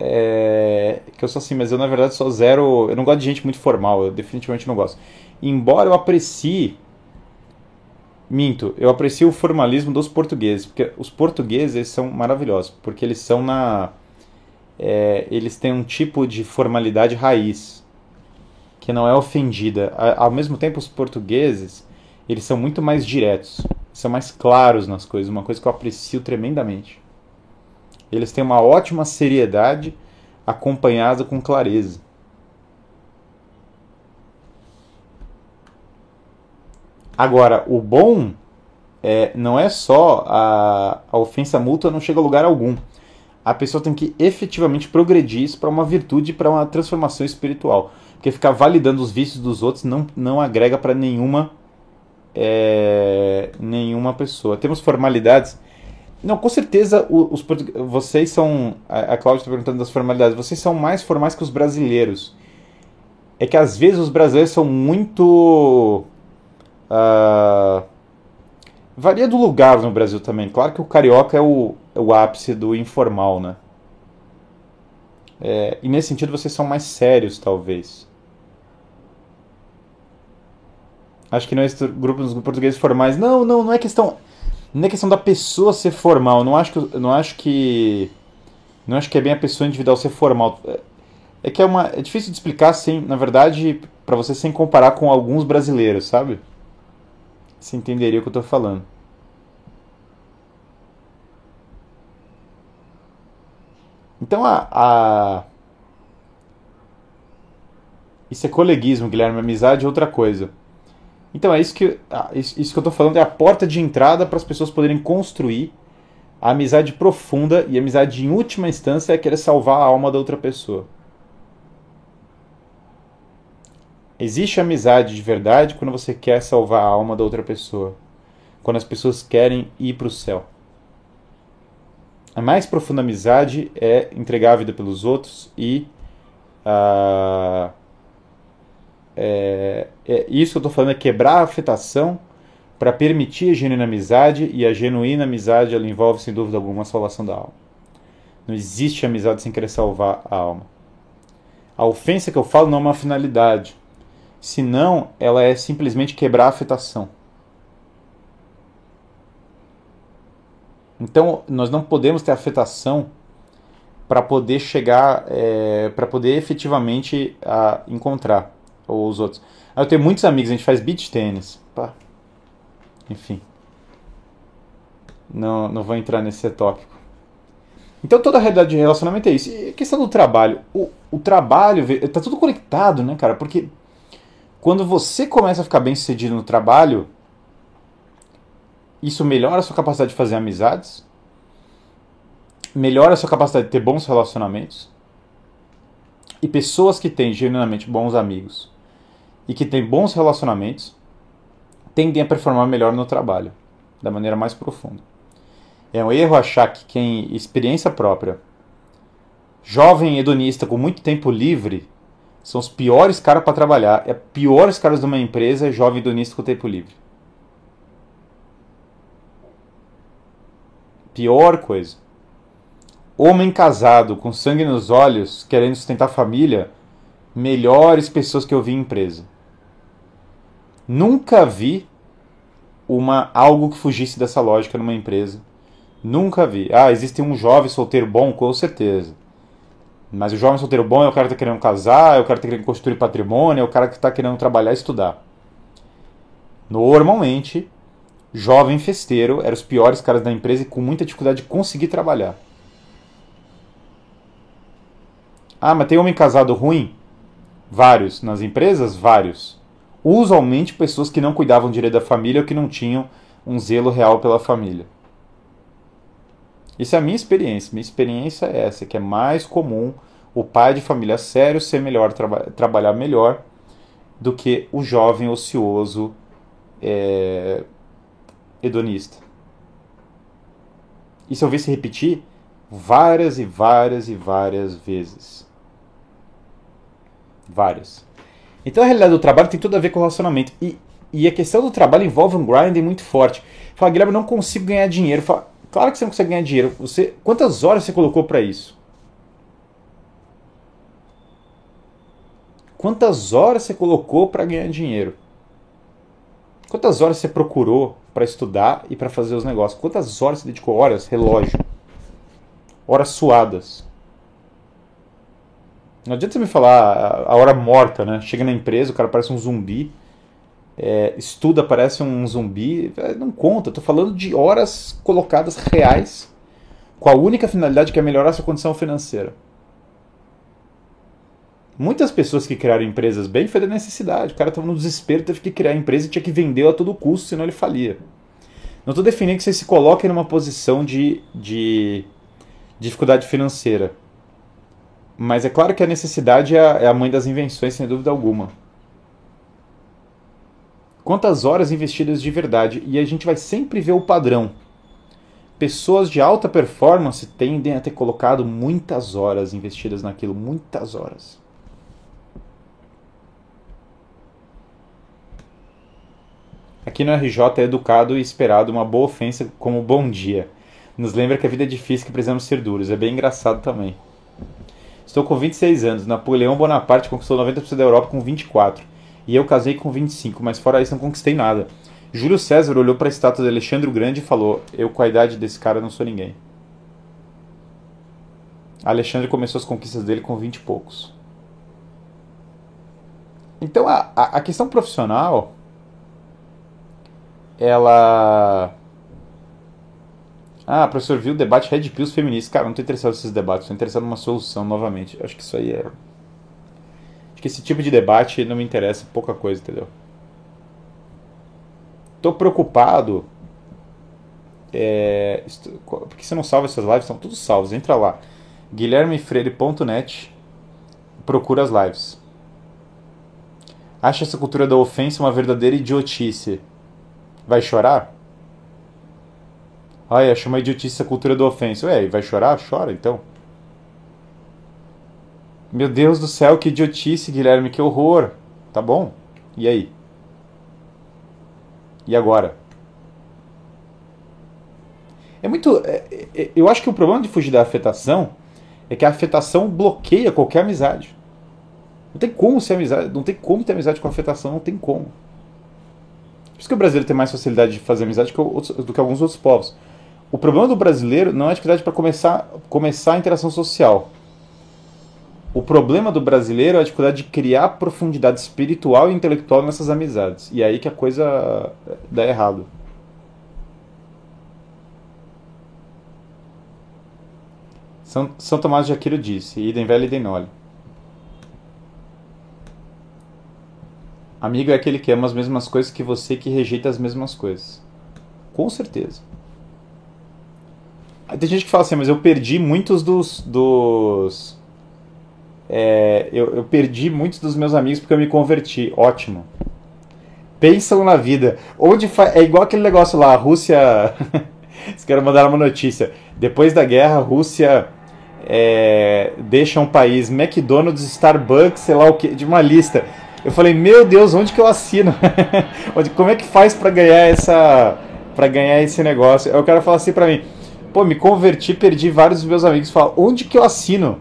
É, que eu sou assim, mas eu na verdade sou zero. Eu não gosto de gente muito formal, eu definitivamente não gosto. Embora eu aprecie Minto, eu aprecio o formalismo dos portugueses, porque os portugueses são maravilhosos, porque eles são na. É, eles têm um tipo de formalidade raiz, que não é ofendida. Ao mesmo tempo, os portugueses, eles são muito mais diretos, são mais claros nas coisas, uma coisa que eu aprecio tremendamente. Eles têm uma ótima seriedade acompanhada com clareza. Agora, o bom é, não é só a, a ofensa mútua não chega a lugar algum. A pessoa tem que efetivamente progredir isso para uma virtude, para uma transformação espiritual. Porque ficar validando os vícios dos outros não, não agrega para nenhuma é, nenhuma pessoa. Temos formalidades. Não, com certeza os, vocês são. A Cláudia está perguntando das formalidades. Vocês são mais formais que os brasileiros. É que às vezes os brasileiros são muito Uh, varia do lugar no Brasil também. Claro que o carioca é o, é o ápice do informal, né? É, e nesse sentido vocês são mais sérios, talvez. Acho que não é esse grupo dos portugueses formais. Não, não, não é questão. Não é questão da pessoa ser formal. Não acho que. Não acho que. Não acho que é bem a pessoa individual ser formal. É que é, uma, é difícil de explicar sem, na verdade, para você sem comparar com alguns brasileiros, sabe? Você entenderia o que eu tô falando. Então a, a... Isso é coleguismo, Guilherme. Amizade é outra coisa. Então é isso que, isso que eu estou falando, é a porta de entrada para as pessoas poderem construir a amizade profunda e a amizade em última instância é querer salvar a alma da outra pessoa. Existe amizade de verdade quando você quer salvar a alma da outra pessoa. Quando as pessoas querem ir para o céu. A mais profunda amizade é entregar a vida pelos outros e. Uh, é, é, isso que eu estou falando é quebrar a afetação para permitir a genuína amizade, e a genuína amizade ela envolve, sem dúvida alguma, a salvação da alma. Não existe amizade sem querer salvar a alma. A ofensa que eu falo não é uma finalidade, senão ela é simplesmente quebrar a afetação. Então, nós não podemos ter afetação para poder chegar, é, para poder efetivamente a encontrar os outros. eu tenho muitos amigos, a gente faz beach tênis. Enfim. Não, não vou entrar nesse tópico. Então toda a realidade de relacionamento é isso. E a questão do trabalho. O, o trabalho, tá tudo conectado, né, cara? Porque quando você começa a ficar bem sucedido no trabalho, isso melhora a sua capacidade de fazer amizades, melhora a sua capacidade de ter bons relacionamentos. E pessoas que têm genuinamente bons amigos e que têm bons relacionamentos tendem a performar melhor no trabalho, da maneira mais profunda. É um erro achar que quem experiência própria, jovem hedonista com muito tempo livre, são os piores caras para trabalhar. É piores caras de uma empresa jovem hedonista com tempo livre. Pior coisa. Homem casado com sangue nos olhos, querendo sustentar a família, melhores pessoas que eu vi em empresa. Nunca vi uma algo que fugisse dessa lógica numa empresa. Nunca vi. Ah, existe um jovem solteiro bom, com certeza. Mas o jovem solteiro bom é o cara que está querendo casar, é o cara que está querendo construir patrimônio, é o cara que está querendo trabalhar e estudar. Normalmente, jovem festeiro eram os piores caras da empresa e com muita dificuldade de conseguir trabalhar. Ah, mas tem homem casado ruim? Vários. Nas empresas, vários usualmente pessoas que não cuidavam direito da família ou que não tinham um zelo real pela família. Isso é a minha experiência. Minha experiência é essa, que é mais comum o pai de família sério ser melhor, traba trabalhar melhor do que o jovem ocioso é, hedonista. Isso eu vi se repetir várias e várias e várias vezes. Várias. Então a realidade do trabalho tem tudo a ver com o relacionamento. E, e a questão do trabalho envolve um grinding muito forte. Fala, Guilherme, eu não consigo ganhar dinheiro. Fala, claro que você não consegue ganhar dinheiro. Você, quantas horas você colocou para isso? Quantas horas você colocou para ganhar dinheiro? Quantas horas você procurou para estudar e para fazer os negócios? Quantas horas você dedicou? Horas, relógio. Horas suadas. Não adianta você me falar a hora morta, né? Chega na empresa, o cara parece um zumbi. É, estuda, parece um zumbi. É, não conta, estou falando de horas colocadas reais com a única finalidade que é melhorar sua condição financeira. Muitas pessoas que criaram empresas bem foi da necessidade. O cara estava no desespero, teve que criar a empresa e tinha que vender a todo custo, senão ele falia. Não estou definindo que você se coloque numa posição de, de dificuldade financeira. Mas é claro que a necessidade é, é a mãe das invenções, sem dúvida alguma. Quantas horas investidas de verdade? E a gente vai sempre ver o padrão. Pessoas de alta performance tendem a ter colocado muitas horas investidas naquilo, muitas horas. Aqui no RJ é educado e esperado uma boa ofensa como bom dia. Nos lembra que a vida é difícil e que precisamos ser duros. É bem engraçado também. Estou com 26 anos. Napoleão Bonaparte conquistou 90% da Europa com 24. E eu casei com 25, mas fora isso não conquistei nada. Júlio César olhou para a estátua de Alexandre o Grande e falou: Eu, com a idade desse cara, não sou ninguém. Alexandre começou as conquistas dele com 20 e poucos. Então a, a, a questão profissional, ela. Ah, professor, viu o debate Red Pills feministas. Cara, não tô interessado nesses debates, tô interessado numa solução novamente. Acho que isso aí é. Acho que esse tipo de debate não me interessa pouca coisa, entendeu? Tô preocupado. É... Por que você não salva essas lives? Estão todos salvos. Entra lá. guilhermefreire.net Procura as lives. Acha essa cultura da ofensa uma verdadeira idiotice. Vai chorar? Ai, acho uma idiotice a cultura da ofensa. Ué, vai chorar? Chora então. Meu Deus do céu, que idiotice, Guilherme, que horror. Tá bom? E aí? E agora? É muito. É, é, eu acho que o problema de fugir da afetação é que a afetação bloqueia qualquer amizade. Não tem como ser amizade, não tem como ter amizade com afetação, não tem como. Por isso que o brasileiro tem mais facilidade de fazer amizade do que alguns outros povos. O problema do brasileiro não é a dificuldade para começar, começar a interação social. O problema do brasileiro é a dificuldade de criar profundidade espiritual e intelectual nessas amizades. E é aí que a coisa dá errado. São, São Tomás de Aquino disse, idem velho, idem nole. Amigo é aquele que ama as mesmas coisas que você que rejeita as mesmas coisas. Com certeza. Tem gente que fala assim, mas eu perdi muitos dos. dos é, eu, eu perdi muitos dos meus amigos porque eu me converti. Ótimo. Pensam na vida. Onde É igual aquele negócio lá, a Rússia. Vocês querem mandar uma notícia. Depois da guerra, a Rússia é, deixa um país, McDonald's, Starbucks, sei lá o que, de uma lista. Eu falei, meu Deus, onde que eu assino? Como é que faz para ganhar essa, para ganhar esse negócio? Eu quero falar assim para mim, pô, me converti, perdi vários dos meus amigos. Fala, onde que eu assino?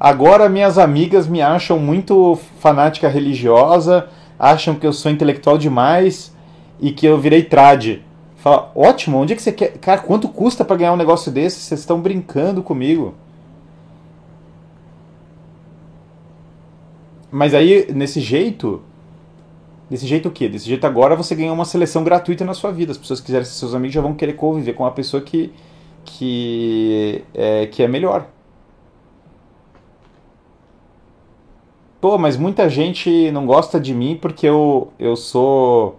Agora minhas amigas me acham muito fanática religiosa, acham que eu sou intelectual demais e que eu virei trad. Fala, ótimo, onde é que você quer? Cara, quanto custa para ganhar um negócio desse? Vocês estão brincando comigo. Mas aí, nesse jeito. Desse jeito o quê? Desse jeito agora você ganha uma seleção gratuita na sua vida. As pessoas que quiserem ser seus amigos já vão querer conviver com uma pessoa que, que, é, que é melhor. Pô, mas muita gente não gosta de mim porque eu, eu sou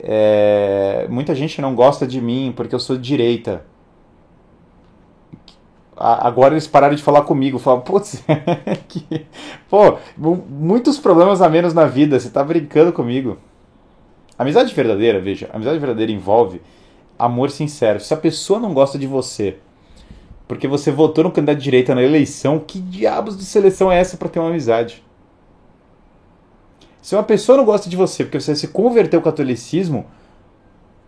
é, muita gente não gosta de mim porque eu sou de direita. Agora eles pararam de falar comigo. Falaram, putz, que... pô, muitos problemas a menos na vida. Você tá brincando comigo. Amizade verdadeira, veja, amizade verdadeira envolve amor sincero. Se a pessoa não gosta de você porque você votou no candidato de direita na eleição, que diabos de seleção é essa para ter uma amizade? Se uma pessoa não gosta de você porque você se converteu ao catolicismo,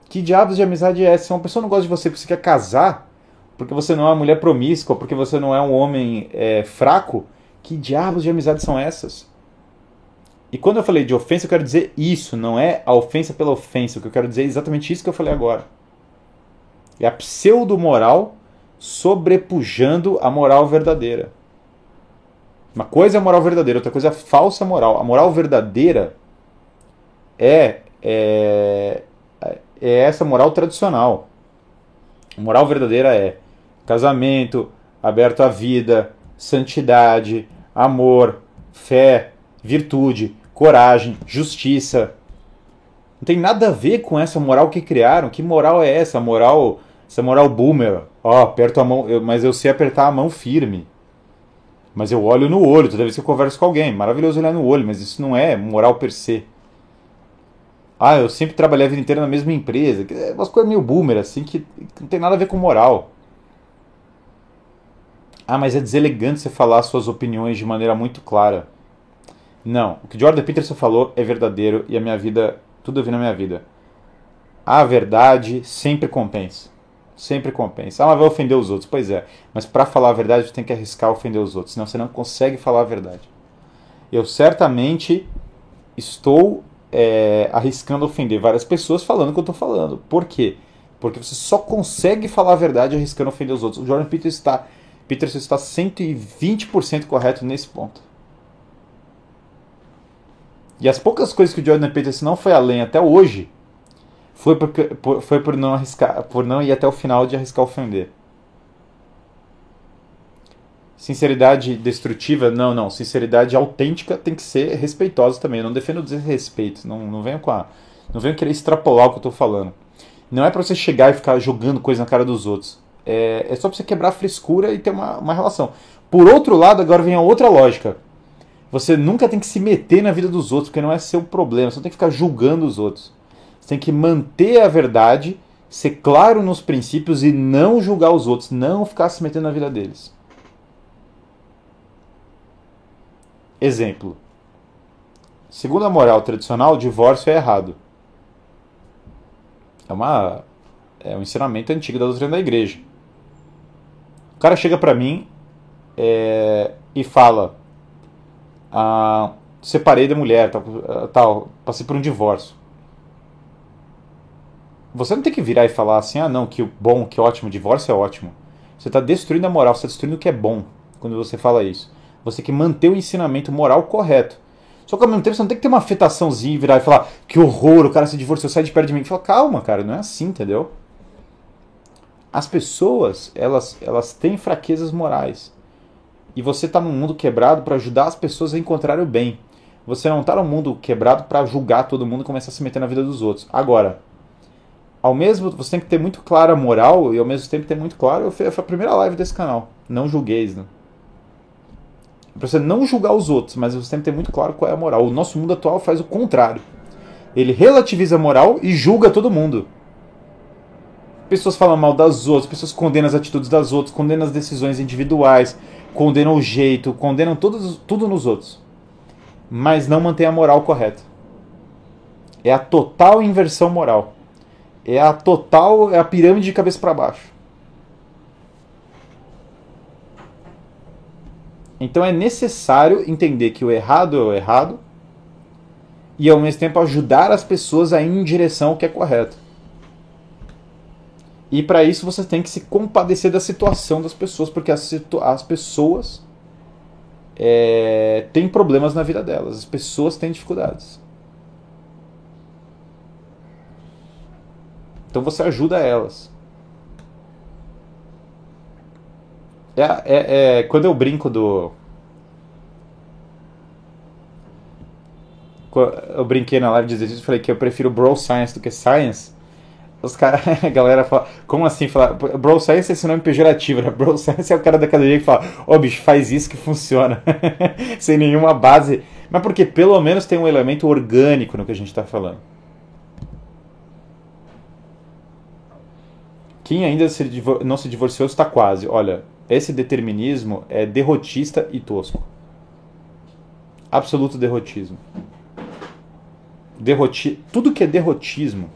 que diabos de amizade é essa? Se uma pessoa não gosta de você porque você quer casar, porque você não é uma mulher promíscua, porque você não é um homem é, fraco, que diabos de amizade são essas? E quando eu falei de ofensa, eu quero dizer isso, não é a ofensa pela ofensa. O que eu quero dizer é exatamente isso que eu falei agora. É a pseudo-moral sobrepujando a moral verdadeira. Uma coisa é a moral verdadeira, outra coisa é a falsa moral. A moral verdadeira é, é, é essa moral tradicional. A moral verdadeira é casamento, aberto à vida, santidade, amor, fé, virtude, coragem, justiça. Não tem nada a ver com essa moral que criaram. Que moral é essa? Moral, essa moral boomer. Ó, oh, aperto a mão, mas eu sei apertar a mão firme. Mas eu olho no olho toda vez que eu converso com alguém. Maravilhoso olhar no olho, mas isso não é moral per se. Ah, eu sempre trabalhei a vida inteira na mesma empresa. É umas coisas meio boomer, assim, que não tem nada a ver com moral. Ah, mas é deselegante você falar suas opiniões de maneira muito clara. Não, o que Jordan Peterson falou é verdadeiro e a minha vida, tudo eu na minha vida. A verdade sempre compensa. Sempre compensa. Ah, mas vai ofender os outros. Pois é. Mas para falar a verdade, tu tem que arriscar ofender os outros. Senão você não consegue falar a verdade. Eu certamente estou é, arriscando ofender várias pessoas falando o que eu estou falando. Por quê? Porque você só consegue falar a verdade arriscando ofender os outros. O Jordan Peterson está Peterson está 120% correto nesse ponto. E as poucas coisas que o Jordan Peterson não foi além até hoje foi, porque, por, foi por, não arriscar, por não ir até o final de arriscar ofender. Sinceridade destrutiva? Não, não. Sinceridade autêntica tem que ser respeitosa também. Eu não defendo o desrespeito. Não, não venho com a. Não venho querer extrapolar o que eu estou falando. Não é para você chegar e ficar jogando coisa na cara dos outros. É, é só pra você quebrar a frescura e ter uma, uma relação. Por outro lado, agora vem a outra lógica. Você nunca tem que se meter na vida dos outros, porque não é seu problema. Você não tem que ficar julgando os outros. Você tem que manter a verdade, ser claro nos princípios e não julgar os outros, não ficar se metendo na vida deles. Exemplo. Segundo a moral tradicional, o divórcio é errado. É uma é um ensinamento antigo da doutrina da igreja. Cara chega para mim é, e fala: ah, separei da mulher, tal, tal, passei por um divórcio. Você não tem que virar e falar assim: ah, não, que bom, que ótimo, divórcio é ótimo. Você está destruindo a moral, você está destruindo o que é bom quando você fala isso. Você tem que manter o ensinamento moral correto. Só que ao mesmo tempo você não tem que ter uma afetaçãozinha e virar e falar que horror, o cara se divorciou, sai de perto de mim. Fala, calma, cara, não é assim, entendeu? As pessoas, elas, elas têm fraquezas morais. E você está num mundo quebrado para ajudar as pessoas a encontrarem o bem. Você não está num mundo quebrado para julgar todo mundo e começar a se meter na vida dos outros. Agora, ao mesmo você tem que ter muito clara a moral e ao mesmo tempo ter muito claro, foi a primeira live desse canal. Não julgueis, né? Pra você não julgar os outros, mas você tem que ter muito claro qual é a moral. O nosso mundo atual faz o contrário. Ele relativiza a moral e julga todo mundo. Pessoas falam mal das outras, pessoas condenam as atitudes das outras, condenam as decisões individuais, condenam o jeito, condenam tudo, nos outros. Mas não mantém a moral correta. É a total inversão moral. É a total, é a pirâmide de cabeça para baixo. Então é necessário entender que o errado é o errado e ao mesmo tempo ajudar as pessoas a ir em direção ao que é correto. E para isso você tem que se compadecer da situação das pessoas, porque as, as pessoas é, têm problemas na vida delas, as pessoas têm dificuldades. Então você ajuda elas. É, é, é, quando eu brinco do. Eu brinquei na live de exercício e falei que eu prefiro Bro Science do que Science. Os caras, a galera fala, como assim? Fala, Bro Science é esse nome pejorativo, né? Bro Science é o cara da academia que fala, ô oh, bicho, faz isso que funciona. Sem nenhuma base. Mas porque pelo menos tem um elemento orgânico no que a gente está falando. Quem ainda se não se divorciou está quase. Olha, esse determinismo é derrotista e tosco. Absoluto derrotismo. Derroti... Tudo que é derrotismo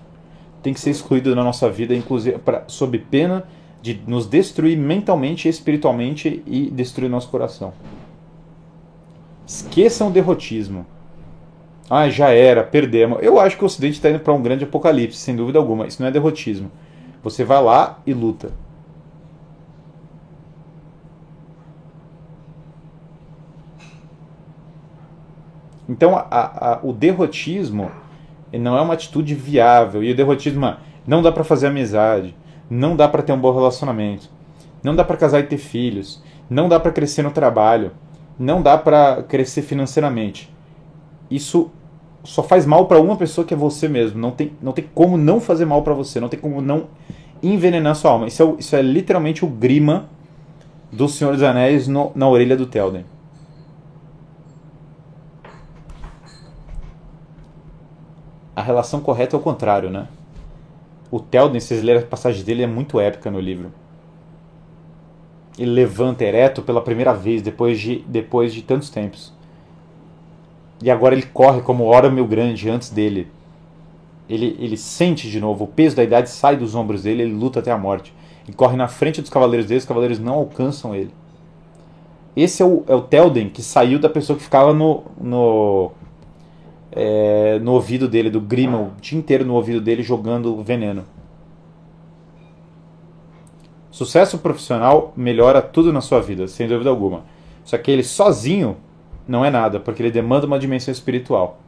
tem que ser excluído da nossa vida, inclusive pra, sob pena de nos destruir mentalmente espiritualmente e destruir nosso coração. Esqueçam o derrotismo. Ah, já era, perdemos. Eu acho que o Ocidente está indo para um grande apocalipse, sem dúvida alguma. Isso não é derrotismo. Você vai lá e luta. Então, a, a, o derrotismo não é uma atitude viável. E o derrotismo é, não dá para fazer amizade, não dá para ter um bom relacionamento, não dá para casar e ter filhos, não dá para crescer no trabalho, não dá para crescer financeiramente. Isso só faz mal para uma pessoa que é você mesmo. Não tem, não tem como não fazer mal para você, não tem como não envenenar sua alma. Isso é, isso é literalmente o grima do Senhor dos Anéis no, na orelha do Telden. A relação correta é o contrário, né? O Telden, vocês leram a passagem dele, é muito épica no livro. Ele levanta ereto pela primeira vez, depois de, depois de tantos tempos. E agora ele corre como hora meu grande antes dele. Ele, ele sente de novo, o peso da idade sai dos ombros dele, ele luta até a morte. Ele corre na frente dos cavaleiros dele, os cavaleiros não alcançam ele. Esse é o, é o Telden que saiu da pessoa que ficava no, no é, no ouvido dele, do Grima, o dia inteiro no ouvido dele jogando veneno. Sucesso profissional melhora tudo na sua vida, sem dúvida alguma. Só que ele sozinho não é nada, porque ele demanda uma dimensão espiritual.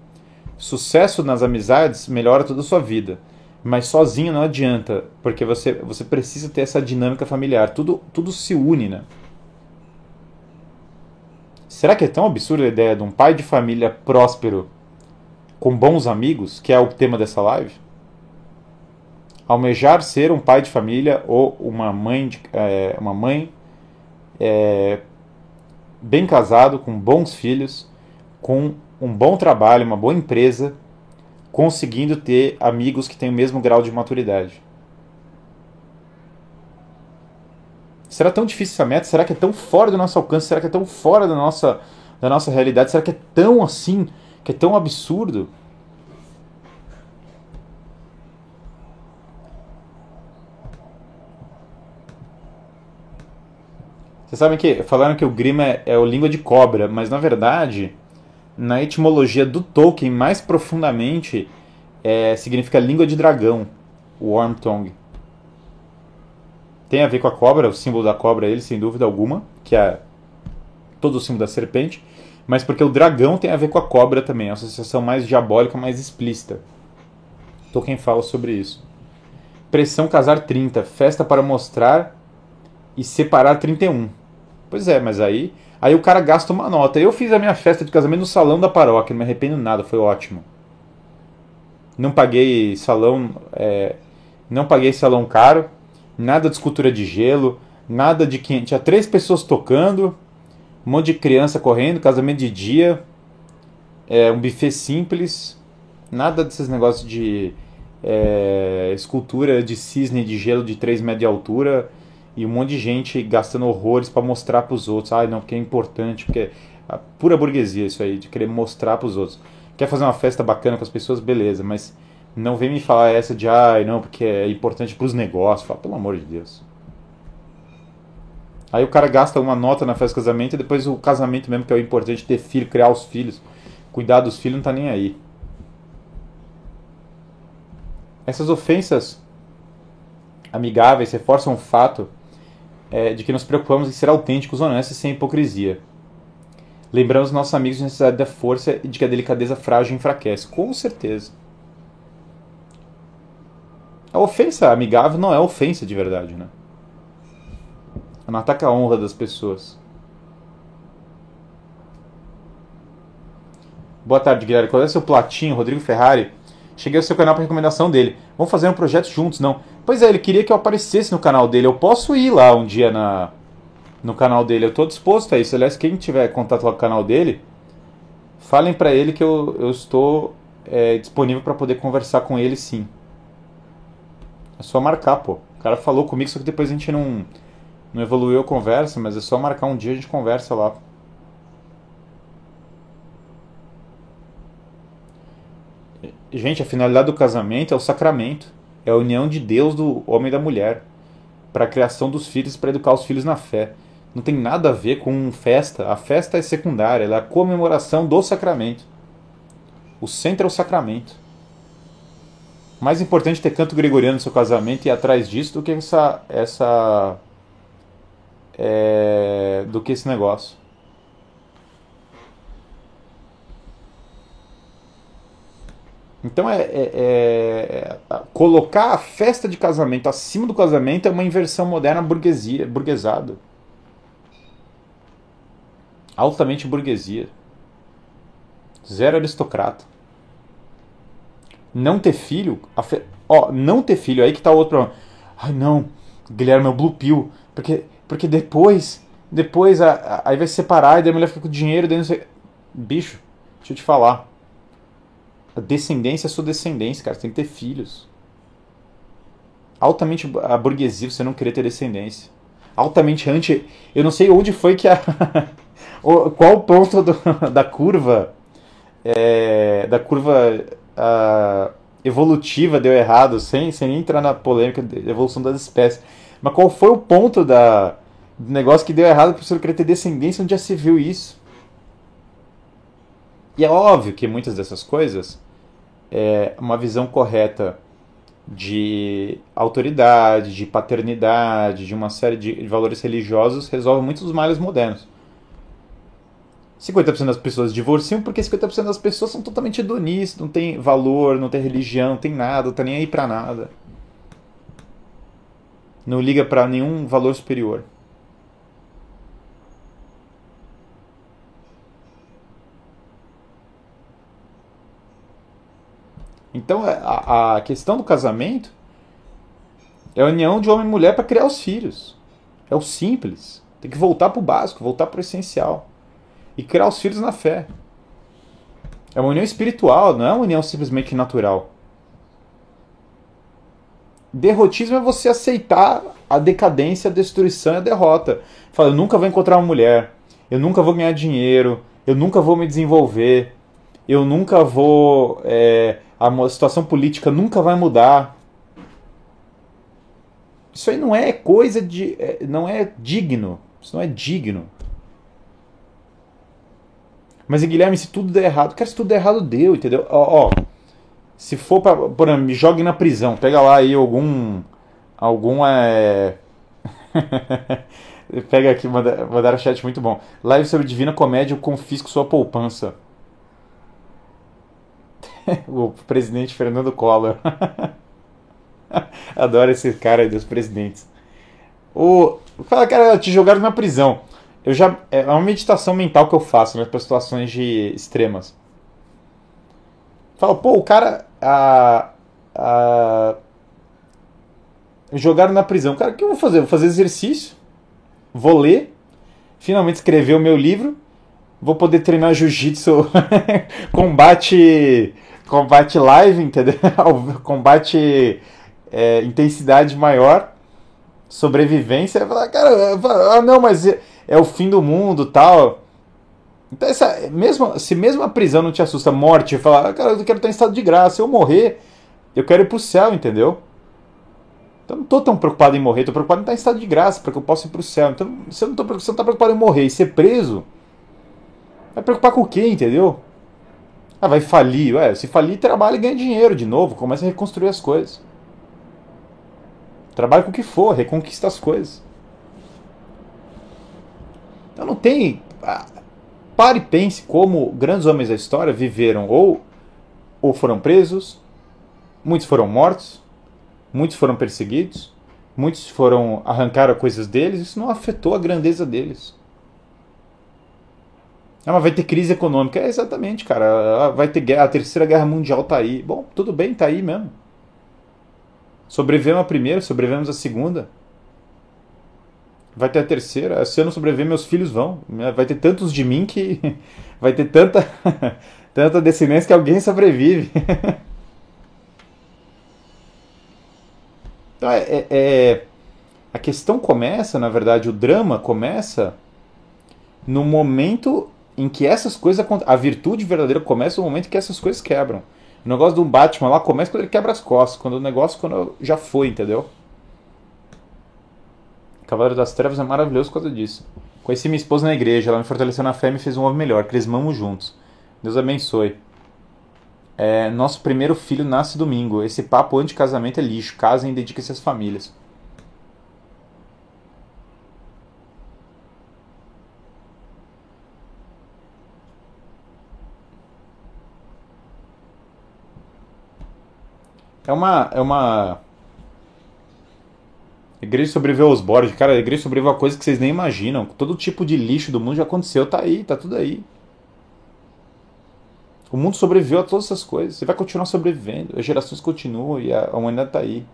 Sucesso nas amizades melhora toda a sua vida, mas sozinho não adianta, porque você, você precisa ter essa dinâmica familiar. Tudo, tudo se une, né? Será que é tão absurda a ideia de um pai de família próspero com bons amigos, que é o tema dessa live? Almejar ser um pai de família ou uma mãe, de, é, uma mãe é, bem casado, com bons filhos, com um bom trabalho, uma boa empresa, conseguindo ter amigos que têm o mesmo grau de maturidade. Será tão difícil essa meta? Será que é tão fora do nosso alcance? Será que é tão fora da nossa, da nossa realidade? Será que é tão assim? Que é tão absurdo? Vocês sabem que falaram que o Grima é, é o língua de cobra, mas na verdade, na etimologia do Tolkien, mais profundamente, é, significa língua de dragão, o Worm Tongue. Tem a ver com a cobra, o símbolo da cobra é ele, sem dúvida alguma, que é todo o símbolo da serpente, mas porque o dragão tem a ver com a cobra também, é uma associação mais diabólica, mais explícita. Tolkien fala sobre isso. Pressão Casar 30, festa para mostrar e separar 31. Pois é, mas aí, aí o cara gasta uma nota. Eu fiz a minha festa de casamento no salão da paróquia, não me arrependo nada, foi ótimo. Não paguei salão, é, não paguei salão caro, nada de escultura de gelo, nada de que tinha três pessoas tocando, um monte de criança correndo, casamento de dia, é, um buffet simples, nada desses negócios de é, escultura de cisne de gelo de 3 metros de altura e um monte de gente gastando horrores para mostrar para os outros. Ah, não, porque é importante, porque é pura burguesia isso aí, de querer mostrar para os outros. Quer fazer uma festa bacana com as pessoas, beleza, mas não vem me falar essa de, ah, não, porque é importante para os negócios. Fala, pelo amor de Deus. Aí o cara gasta uma nota na festa de casamento e depois o casamento mesmo, que é o importante, ter filho, criar os filhos, cuidar dos filhos, não tá nem aí. Essas ofensas amigáveis reforçam o fato é, de que nos preocupamos em ser autênticos, honestos e sem hipocrisia. Lembramos nossos amigos de necessidade da força e de que a delicadeza frágil enfraquece. Com certeza. A ofensa amigável não é ofensa de verdade, né? Não ataca a honra das pessoas. Boa tarde, Guilherme. Qual é o seu platinho, Rodrigo Ferrari? Cheguei ao seu canal para recomendação dele. Vamos fazer um projeto juntos, não? Pois é, ele queria que eu aparecesse no canal dele. Eu posso ir lá um dia na, no canal dele. Eu estou disposto a isso. Aliás, quem tiver contato com o canal dele, falem para ele que eu, eu estou é, disponível para poder conversar com ele sim. É só marcar, pô. O cara falou comigo, só que depois a gente não, não evoluiu a conversa, mas é só marcar um dia a gente conversa lá. Gente, a finalidade do casamento é o sacramento. É a união de Deus do homem e da mulher. Para a criação dos filhos, para educar os filhos na fé. Não tem nada a ver com festa. A festa é secundária, ela é a comemoração do sacramento. O centro é o sacramento. Mais importante ter canto gregoriano no seu casamento e ir atrás disso do que essa. essa é, do que esse negócio. Então é, é, é, colocar a festa de casamento acima do casamento é uma inversão moderna burguesia, burguesado. Altamente burguesia. Zero aristocrata. Não ter filho, fe... ó, não ter filho, aí que tá o outro problema. Ai não, Guilherme é o blue pill, porque, porque depois, depois a, a, aí vai separar e daí a mulher fica com dinheiro, daí não sei... Bicho, deixa eu te falar a descendência é sua descendência, cara. Você tem que ter filhos. Altamente a burguesia você não querer ter descendência. Altamente anti. Eu não sei onde foi que a. Qual o ponto do, da curva. É, da curva evolutiva deu errado, sem, sem entrar na polêmica da evolução das espécies. Mas qual foi o ponto da, do negócio que deu errado para você querer ter descendência? Onde já se viu isso? E é óbvio que muitas dessas coisas, é, uma visão correta de autoridade, de paternidade, de uma série de valores religiosos, resolve muitos dos males modernos. 50% das pessoas divorciam porque 50% das pessoas são totalmente hedonistas, não tem valor, não tem religião, não tem nada, não tá nem aí pra nada. Não liga para nenhum valor superior. Então é, a, a questão do casamento é a união de homem e mulher para criar os filhos. É o simples. Tem que voltar para o básico, voltar para o essencial. E criar os filhos na fé. É uma união espiritual, não é uma união simplesmente natural. Derrotismo é você aceitar a decadência, a destruição e a derrota. Fala, eu nunca vou encontrar uma mulher, eu nunca vou ganhar dinheiro, eu nunca vou me desenvolver, eu nunca vou. É, a situação política nunca vai mudar. Isso aí não é coisa de. É, não é digno. Isso não é digno. Mas Guilherme, se tudo der errado, cara, se tudo der errado, deu, entendeu? Ó, ó se for pra. Por exemplo, me jogue na prisão, pega lá aí algum. Algum é. pega aqui, mandaram chat muito bom. Live sobre Divina Comédia, eu confisco sua poupança. o presidente Fernando Collor. Adoro esse cara aí dos presidentes. O fala, cara, te jogaram na prisão. Eu já é uma meditação mental que eu faço né, para situações de extremas. Fala, pô, o cara a, a jogaram na prisão. Cara, o que eu vou fazer? Vou fazer exercício, vou ler, finalmente escrever o meu livro, vou poder treinar jiu-jitsu, combate combate live, entendeu? combate é, intensidade maior, sobrevivência. Falar, cara, ah, não, mas é, é, o fim do mundo tal. Então, essa, mesmo, se mesmo a prisão não te assusta, morte, falar, ah, cara, eu quero estar em estado de graça, se eu morrer, eu quero ir pro céu, entendeu? Então não tô tão preocupado em morrer, tô preocupado em estar em estado de graça, para que eu possa ir pro céu. Então, se eu não, tô, eu não tá preocupado em morrer e ser preso, vai preocupar com o quê, entendeu? Ah, vai falir. Ué, se falir, trabalha e ganha dinheiro de novo. Começa a reconstruir as coisas. Trabalha com o que for, reconquista as coisas. Então não tem. Pare e pense como grandes homens da história viveram ou, ou foram presos, muitos foram mortos, muitos foram perseguidos, muitos foram arrancaram coisas deles, isso não afetou a grandeza deles. Ah, mas vai ter crise econômica. É exatamente, cara. Ah, vai ter guerra, a terceira guerra mundial tá aí. Bom, tudo bem, tá aí mesmo. Sobrevivemos a primeira, sobrevivemos a segunda. Vai ter a terceira. Se eu não sobreviver, meus filhos vão. Vai ter tantos de mim que vai ter tanta, tanta descendência que alguém sobrevive. então, é, é, a questão começa, na verdade, o drama começa no momento em que essas coisas a virtude verdadeira começa no momento que essas coisas quebram. O negócio do Batman lá começa quando ele quebra as costas, quando o negócio quando já foi, entendeu? Cavaleiro das Trevas é maravilhoso por causa disso. Conheci minha esposa na igreja, ela me fortaleceu na fé e me fez um homem melhor. Cresmamos juntos. Deus abençoe. É, nosso primeiro filho nasce domingo. Esse papo anti-casamento é lixo. Casem e dediquem-se às famílias. É uma. É uma. A igreja sobreviveu aos borges. Cara, a igreja sobreviveu a coisas que vocês nem imaginam. Todo tipo de lixo do mundo já aconteceu. Tá aí, tá tudo aí. O mundo sobreviveu a todas essas coisas. Você vai continuar sobrevivendo. As gerações continuam e a humanidade tá aí.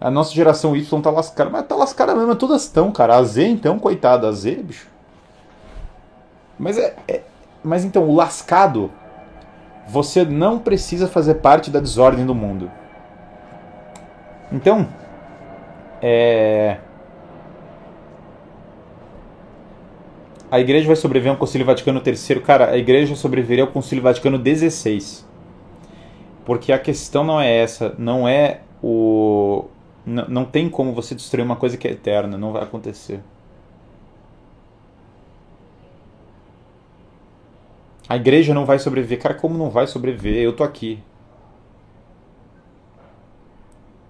A nossa geração Y tá lascada. Mas tá lascada mesmo. Todas estão, cara. A Z, então, coitada. A Z, bicho. Mas é, é. Mas então, o lascado você não precisa fazer parte da desordem do mundo. Então, é... a igreja vai sobreviver ao Concílio Vaticano III. Cara, a igreja sobreviveria ao Concílio Vaticano XVI. Porque a questão não é essa, não é o. Não, não tem como você destruir uma coisa que é eterna, não vai acontecer. A igreja não vai sobreviver. Cara, como não vai sobreviver? Eu tô aqui.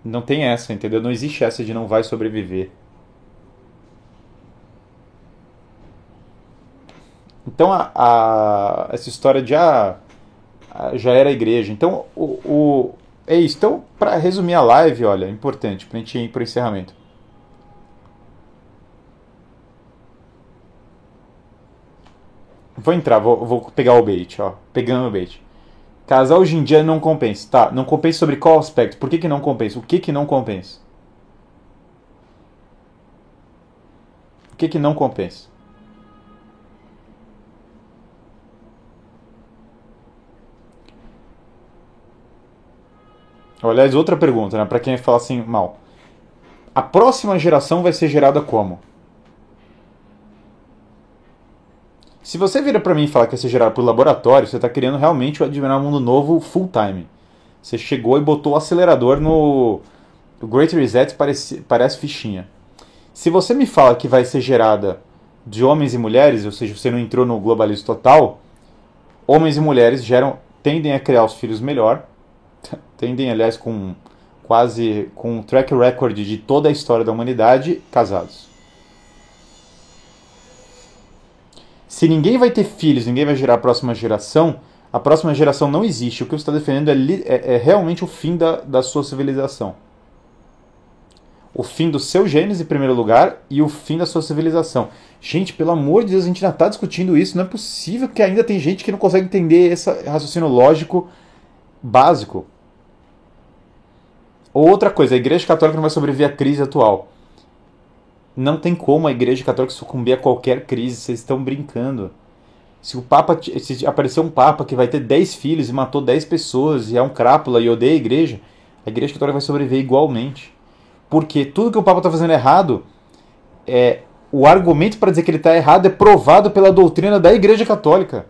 Não tem essa, entendeu? Não existe essa de não vai sobreviver. Então, a, a, essa história de ah, já era a igreja. Então, o, o é isso. Então, para resumir a live, olha, importante, para a gente ir para o encerramento. Vou entrar, vou, vou pegar o bait, ó. Pegando o bait. Casar hoje em dia não compensa. Tá, não compensa sobre qual aspecto? Por que, que não compensa? O que, que não compensa? O que, que não compensa? Aliás, outra pergunta, né? Pra quem fala assim mal. A próxima geração vai ser gerada como? Se você vira para mim e fala que vai ser gerado por laboratório, você está criando realmente o um Mundo Novo full time. Você chegou e botou o acelerador no. O Great Reset parece, parece fichinha. Se você me fala que vai ser gerada de homens e mulheres, ou seja, você não entrou no globalismo total, homens e mulheres geram, tendem a criar os filhos melhor, tendem, aliás, com quase com um track record de toda a história da humanidade, casados. Se ninguém vai ter filhos, ninguém vai gerar a próxima geração, a próxima geração não existe. O que você está defendendo é, é, é, realmente o fim da, da sua civilização. O fim do seu genes em primeiro lugar e o fim da sua civilização. Gente, pelo amor de Deus, a gente ainda está discutindo isso. Não é possível que ainda tem gente que não consegue entender esse raciocínio lógico básico. Outra coisa, a Igreja Católica não vai sobreviver à crise atual. Não tem como a Igreja Católica sucumbir a qualquer crise, vocês estão brincando. Se o Papa se aparecer um Papa que vai ter 10 filhos e matou 10 pessoas e é um crápula e odeia a Igreja, a Igreja Católica vai sobreviver igualmente. Porque tudo que o Papa está fazendo errado é o argumento para dizer que ele está errado é provado pela doutrina da Igreja Católica.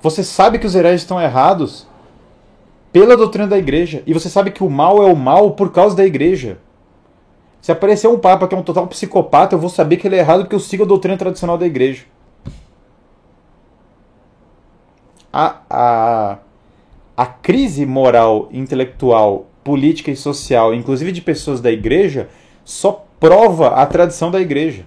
Você sabe que os hereges estão errados pela doutrina da igreja. E você sabe que o mal é o mal por causa da igreja. Se aparecer um papa que é um total psicopata, eu vou saber que ele é errado porque eu sigo a doutrina tradicional da igreja. A, a, a crise moral, intelectual, política e social, inclusive de pessoas da igreja, só prova a tradição da igreja.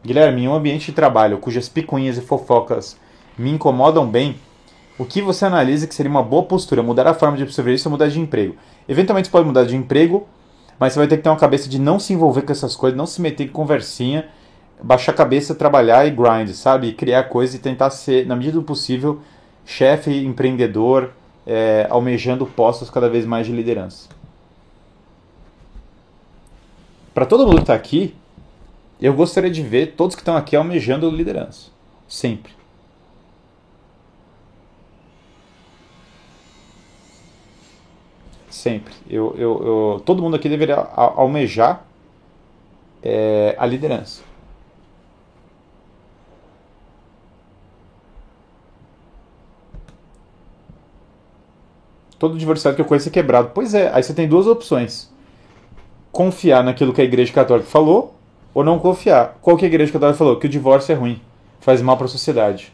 Guilherme, em um ambiente de trabalho cujas picuinhas e fofocas me incomodam bem, o que você analisa que seria uma boa postura? Mudar a forma de absorver isso ou mudar de emprego? Eventualmente você pode mudar de emprego, mas você vai ter que ter uma cabeça de não se envolver com essas coisas, não se meter em conversinha, baixar a cabeça, trabalhar e grind, sabe? E criar coisas e tentar ser, na medida do possível, chefe, empreendedor, é, almejando postos cada vez mais de liderança. Para todo mundo que está aqui, eu gostaria de ver todos que estão aqui almejando liderança. Sempre. Sempre. Eu, eu, eu todo mundo aqui deveria almejar é, a liderança. Todo divorciado que eu conheço é quebrado. Pois é, aí você tem duas opções. Confiar naquilo que a Igreja Católica falou ou não confiar. Qual que a igreja católica falou? Que o divórcio é ruim, faz mal para a sociedade.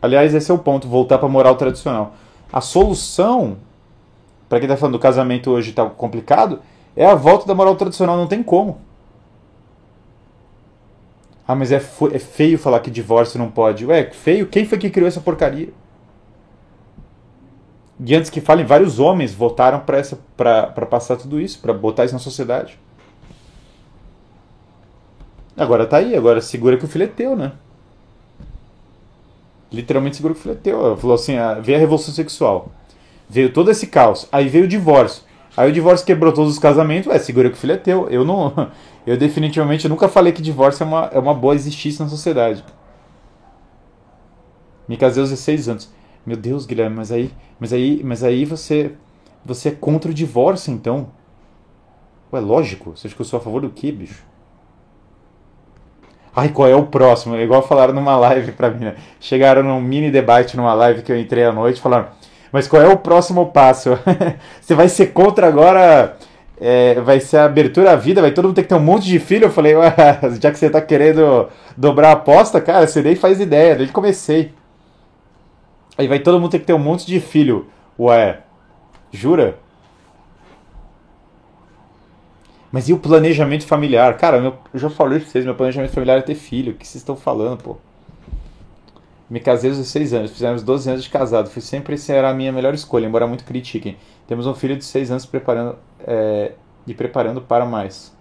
Aliás, esse é o ponto, voltar para a moral tradicional. A solução, para quem está falando do casamento hoje está complicado, é a volta da moral tradicional, não tem como. Ah, mas é, é feio falar que divórcio não pode. Ué, feio? Quem foi que criou essa porcaria? E antes que falem, vários homens votaram para passar tudo isso, para botar isso na sociedade. Agora tá aí, agora segura que o filho é teu, né? Literalmente segura que o filho é teu. Falou assim: ah, veio a revolução sexual. Veio todo esse caos. Aí veio o divórcio. Aí o divórcio quebrou todos os casamentos. Ué, segura que o filho é teu. Eu não. Eu definitivamente nunca falei que divórcio é uma, é uma boa existência na sociedade. Me casei aos 16 anos. Meu Deus, Guilherme, mas aí, mas aí, mas aí você você é contra o divórcio, então? Ué, lógico. Você acha que eu sou a favor do quê, bicho? Ai, qual é o próximo? Igual falaram numa live pra mim, né? Chegaram num mini debate numa live que eu entrei à noite, falaram, mas qual é o próximo passo? Você vai ser contra agora é, vai ser a abertura à vida, vai todo mundo ter que ter um monte de filho. Eu falei, ué, já que você tá querendo dobrar a aposta, cara, você nem faz ideia, desde comecei. Aí vai todo mundo ter que ter um monte de filho. Ué, jura? Mas e o planejamento familiar? Cara, meu, eu já falei pra vocês, meu planejamento familiar é ter filho. O que vocês estão falando, pô? Me casei aos 16 anos, fizemos 12 anos de casado. Fui sempre era a minha melhor escolha, embora muito critiquem. Temos um filho de 6 anos preparando, é, e preparando para mais.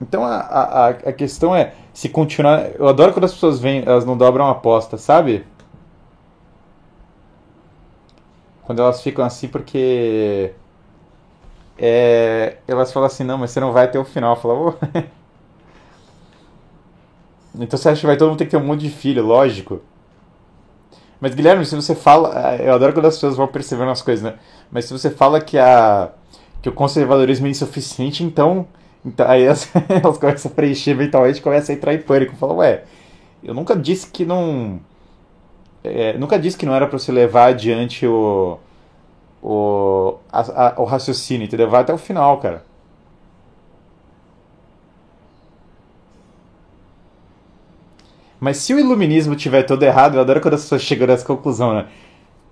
Então a, a, a questão é se continuar. Eu adoro quando as pessoas vêm, elas não dobram a aposta, sabe? Quando elas ficam assim porque. É, elas falam assim, não, mas você não vai até o final. Eu falo, oh. Então você acha que vai todo mundo ter que ter um monte de filho, lógico. Mas Guilherme, se você fala. Eu adoro quando as pessoas vão percebendo as coisas, né? Mas se você fala que, a, que o conservadorismo é insuficiente, então. então aí elas, elas começam a preencher mentalmente começam a entrar em pânico. Falam, ué, eu nunca disse que não. É, nunca disse que não era para você levar adiante o. O, a, a, o raciocínio, entendeu? Vai até o final, cara. Mas se o iluminismo tiver todo errado, eu adoro quando as pessoas chegam nessa conclusão, né?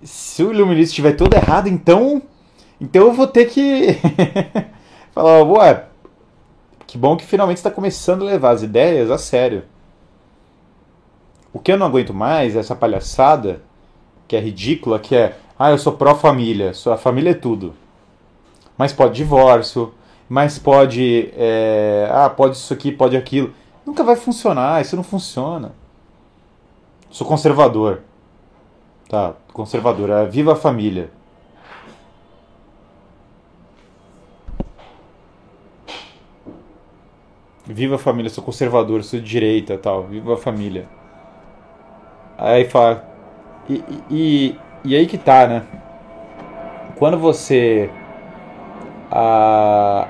Se o iluminismo tiver todo errado, então. Então eu vou ter que. falar, ué, que bom que finalmente está começando a levar as ideias a sério. O que eu não aguento mais é essa palhaçada, que é ridícula, que é. Ah, eu sou pró-família, sua família é tudo. Mas pode divórcio, mas pode. É, ah, pode isso aqui, pode aquilo. Nunca vai funcionar, isso não funciona. Sou conservador. Tá, conservador. É viva a família. Viva a família, sou conservador, sou de direita tal. Viva a família. Aí fala. E, e, e aí que tá, né? Quando você. Ah,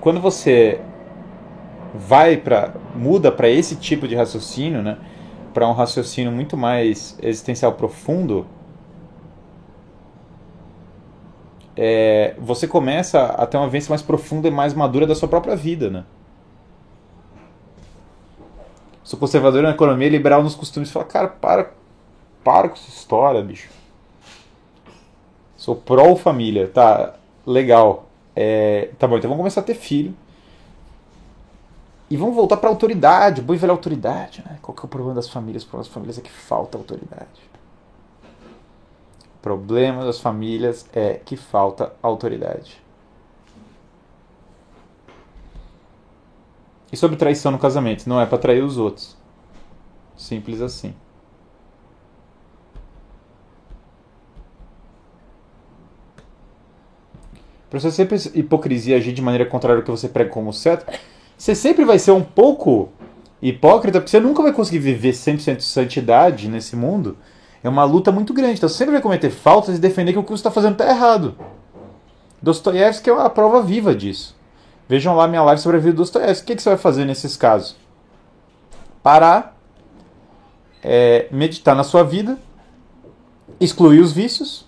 quando você vai para muda para esse tipo de raciocínio, né? Para um raciocínio muito mais existencial profundo, é, você começa a ter uma vivência mais profunda e mais madura da sua própria vida, né? Sou conservador na economia, liberal nos costumes. Fala, cara, para, para com essa história, bicho. Sou pró-família, tá? Legal. É, tá bom, então vamos começar a ter filho. E vamos voltar para autoridade, boa e velha autoridade. Né? Qual que é o problema das famílias? O problema das famílias é que falta autoridade. O problema das famílias é que falta autoridade. E sobre traição no casamento? Não é para trair os outros. Simples assim. Para você sempre hipocrisia agir de maneira contrária ao que você prega como certo, você sempre vai ser um pouco hipócrita, porque você nunca vai conseguir viver 100% de santidade nesse mundo. É uma luta muito grande. Então você sempre vai cometer faltas e defender que o que você está fazendo está errado. Dostoiévski é a prova viva disso. Vejam lá minha live sobre a vida do Dostoiévski. O que, que você vai fazer nesses casos? Parar, é, meditar na sua vida, excluir os vícios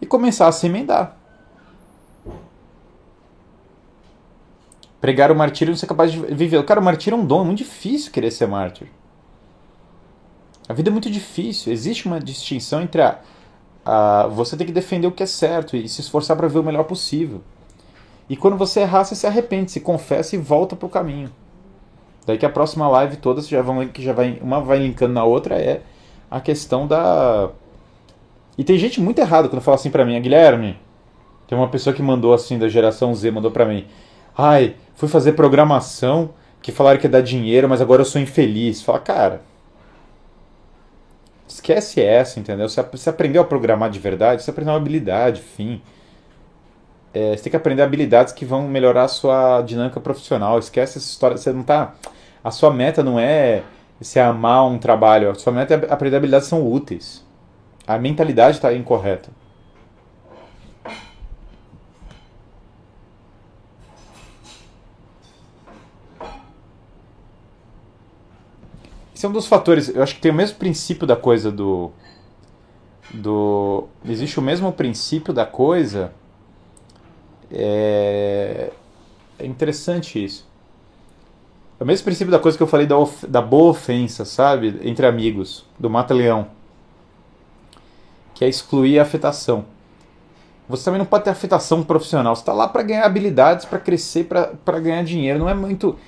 e começar a se emendar. Pregar o martírio e não ser capaz de viver. Cara, o martírio é um dom, é muito difícil querer ser mártir. A vida é muito difícil. Existe uma distinção entre a, a você ter que defender o que é certo e se esforçar para ver o melhor possível. E quando você errar, você se arrepende, se confessa e volta para o caminho. Daí que a próxima live todas já vão que já vai uma vai linkando na outra é a questão da e tem gente muito errada quando fala assim para mim, Guilherme. Tem uma pessoa que mandou assim da geração Z, mandou para mim. Ai, fui fazer programação que falaram que ia dar dinheiro, mas agora eu sou infeliz. Fala, cara. Esquece essa, entendeu? Você, aprendeu a programar de verdade, você aprendeu uma habilidade, fim. É, você tem que aprender habilidades que vão melhorar a sua dinâmica profissional. Esquece essa história. Você não tá. A sua meta não é se amar um trabalho. A sua meta é aprender habilidades que são úteis. A mentalidade está incorreta. Esse é um dos fatores. Eu acho que tem o mesmo princípio da coisa do. do existe o mesmo princípio da coisa. É, é interessante isso. É o mesmo princípio da coisa que eu falei da, of... da boa ofensa, sabe? Entre amigos, do mata-leão. Que é excluir a afetação. Você também não pode ter afetação profissional. Você está lá para ganhar habilidades, para crescer, para ganhar dinheiro. Não é muito.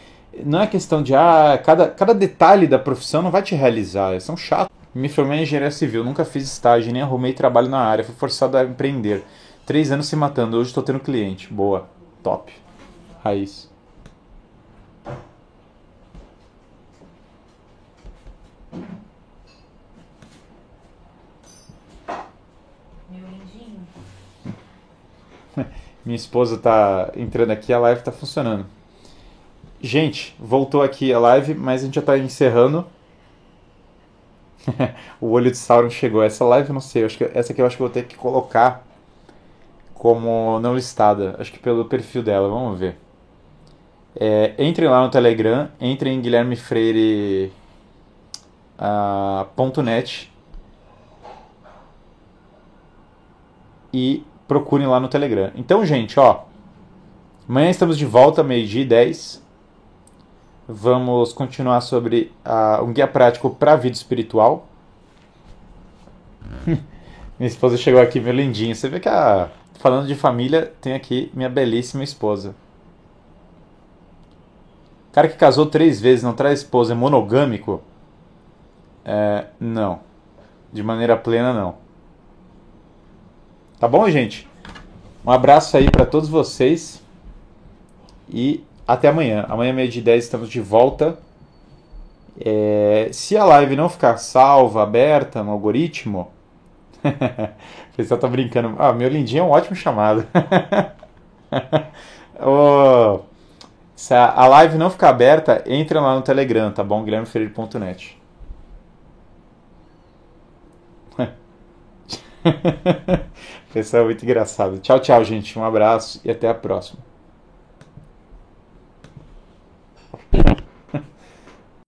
Não é questão de. Ah, cada, cada detalhe da profissão não vai te realizar. São chatos. Me formei em engenharia civil, nunca fiz estágio, nem arrumei trabalho na área. Fui forçado a empreender. Três anos se matando, hoje estou tendo cliente. Boa. Top. Raiz. Minha esposa tá entrando aqui, a live tá funcionando. Gente, voltou aqui a live, mas a gente já tá encerrando. o olho de Sauron chegou. Essa live eu não sei, acho que essa aqui eu acho que eu vou ter que colocar como não listada, acho que pelo perfil dela, vamos ver. É, entrem lá no Telegram, entrem em Guilherme Freire uh, e procurem lá no Telegram. Então, gente, ó, amanhã estamos de volta, meio-dia e 10. Vamos continuar sobre uh, um guia prático para a vida espiritual. minha esposa chegou aqui, meu lindinho. Você vê que a, falando de família, tem aqui minha belíssima esposa. Cara que casou três vezes, não traz esposa, é monogâmico? É, não. De maneira plena, não. Tá bom, gente? Um abraço aí para todos vocês e até amanhã. Amanhã, meio de 10, estamos de volta. É, se a live não ficar salva, aberta no algoritmo, o pessoal tá brincando. Ah, meu lindinho é um ótimo chamado. oh, se a live não ficar aberta, entra lá no Telegram, tá bom? guilhermefreire.net. Pessoal, muito engraçado. Tchau, tchau, gente. Um abraço e até a próxima.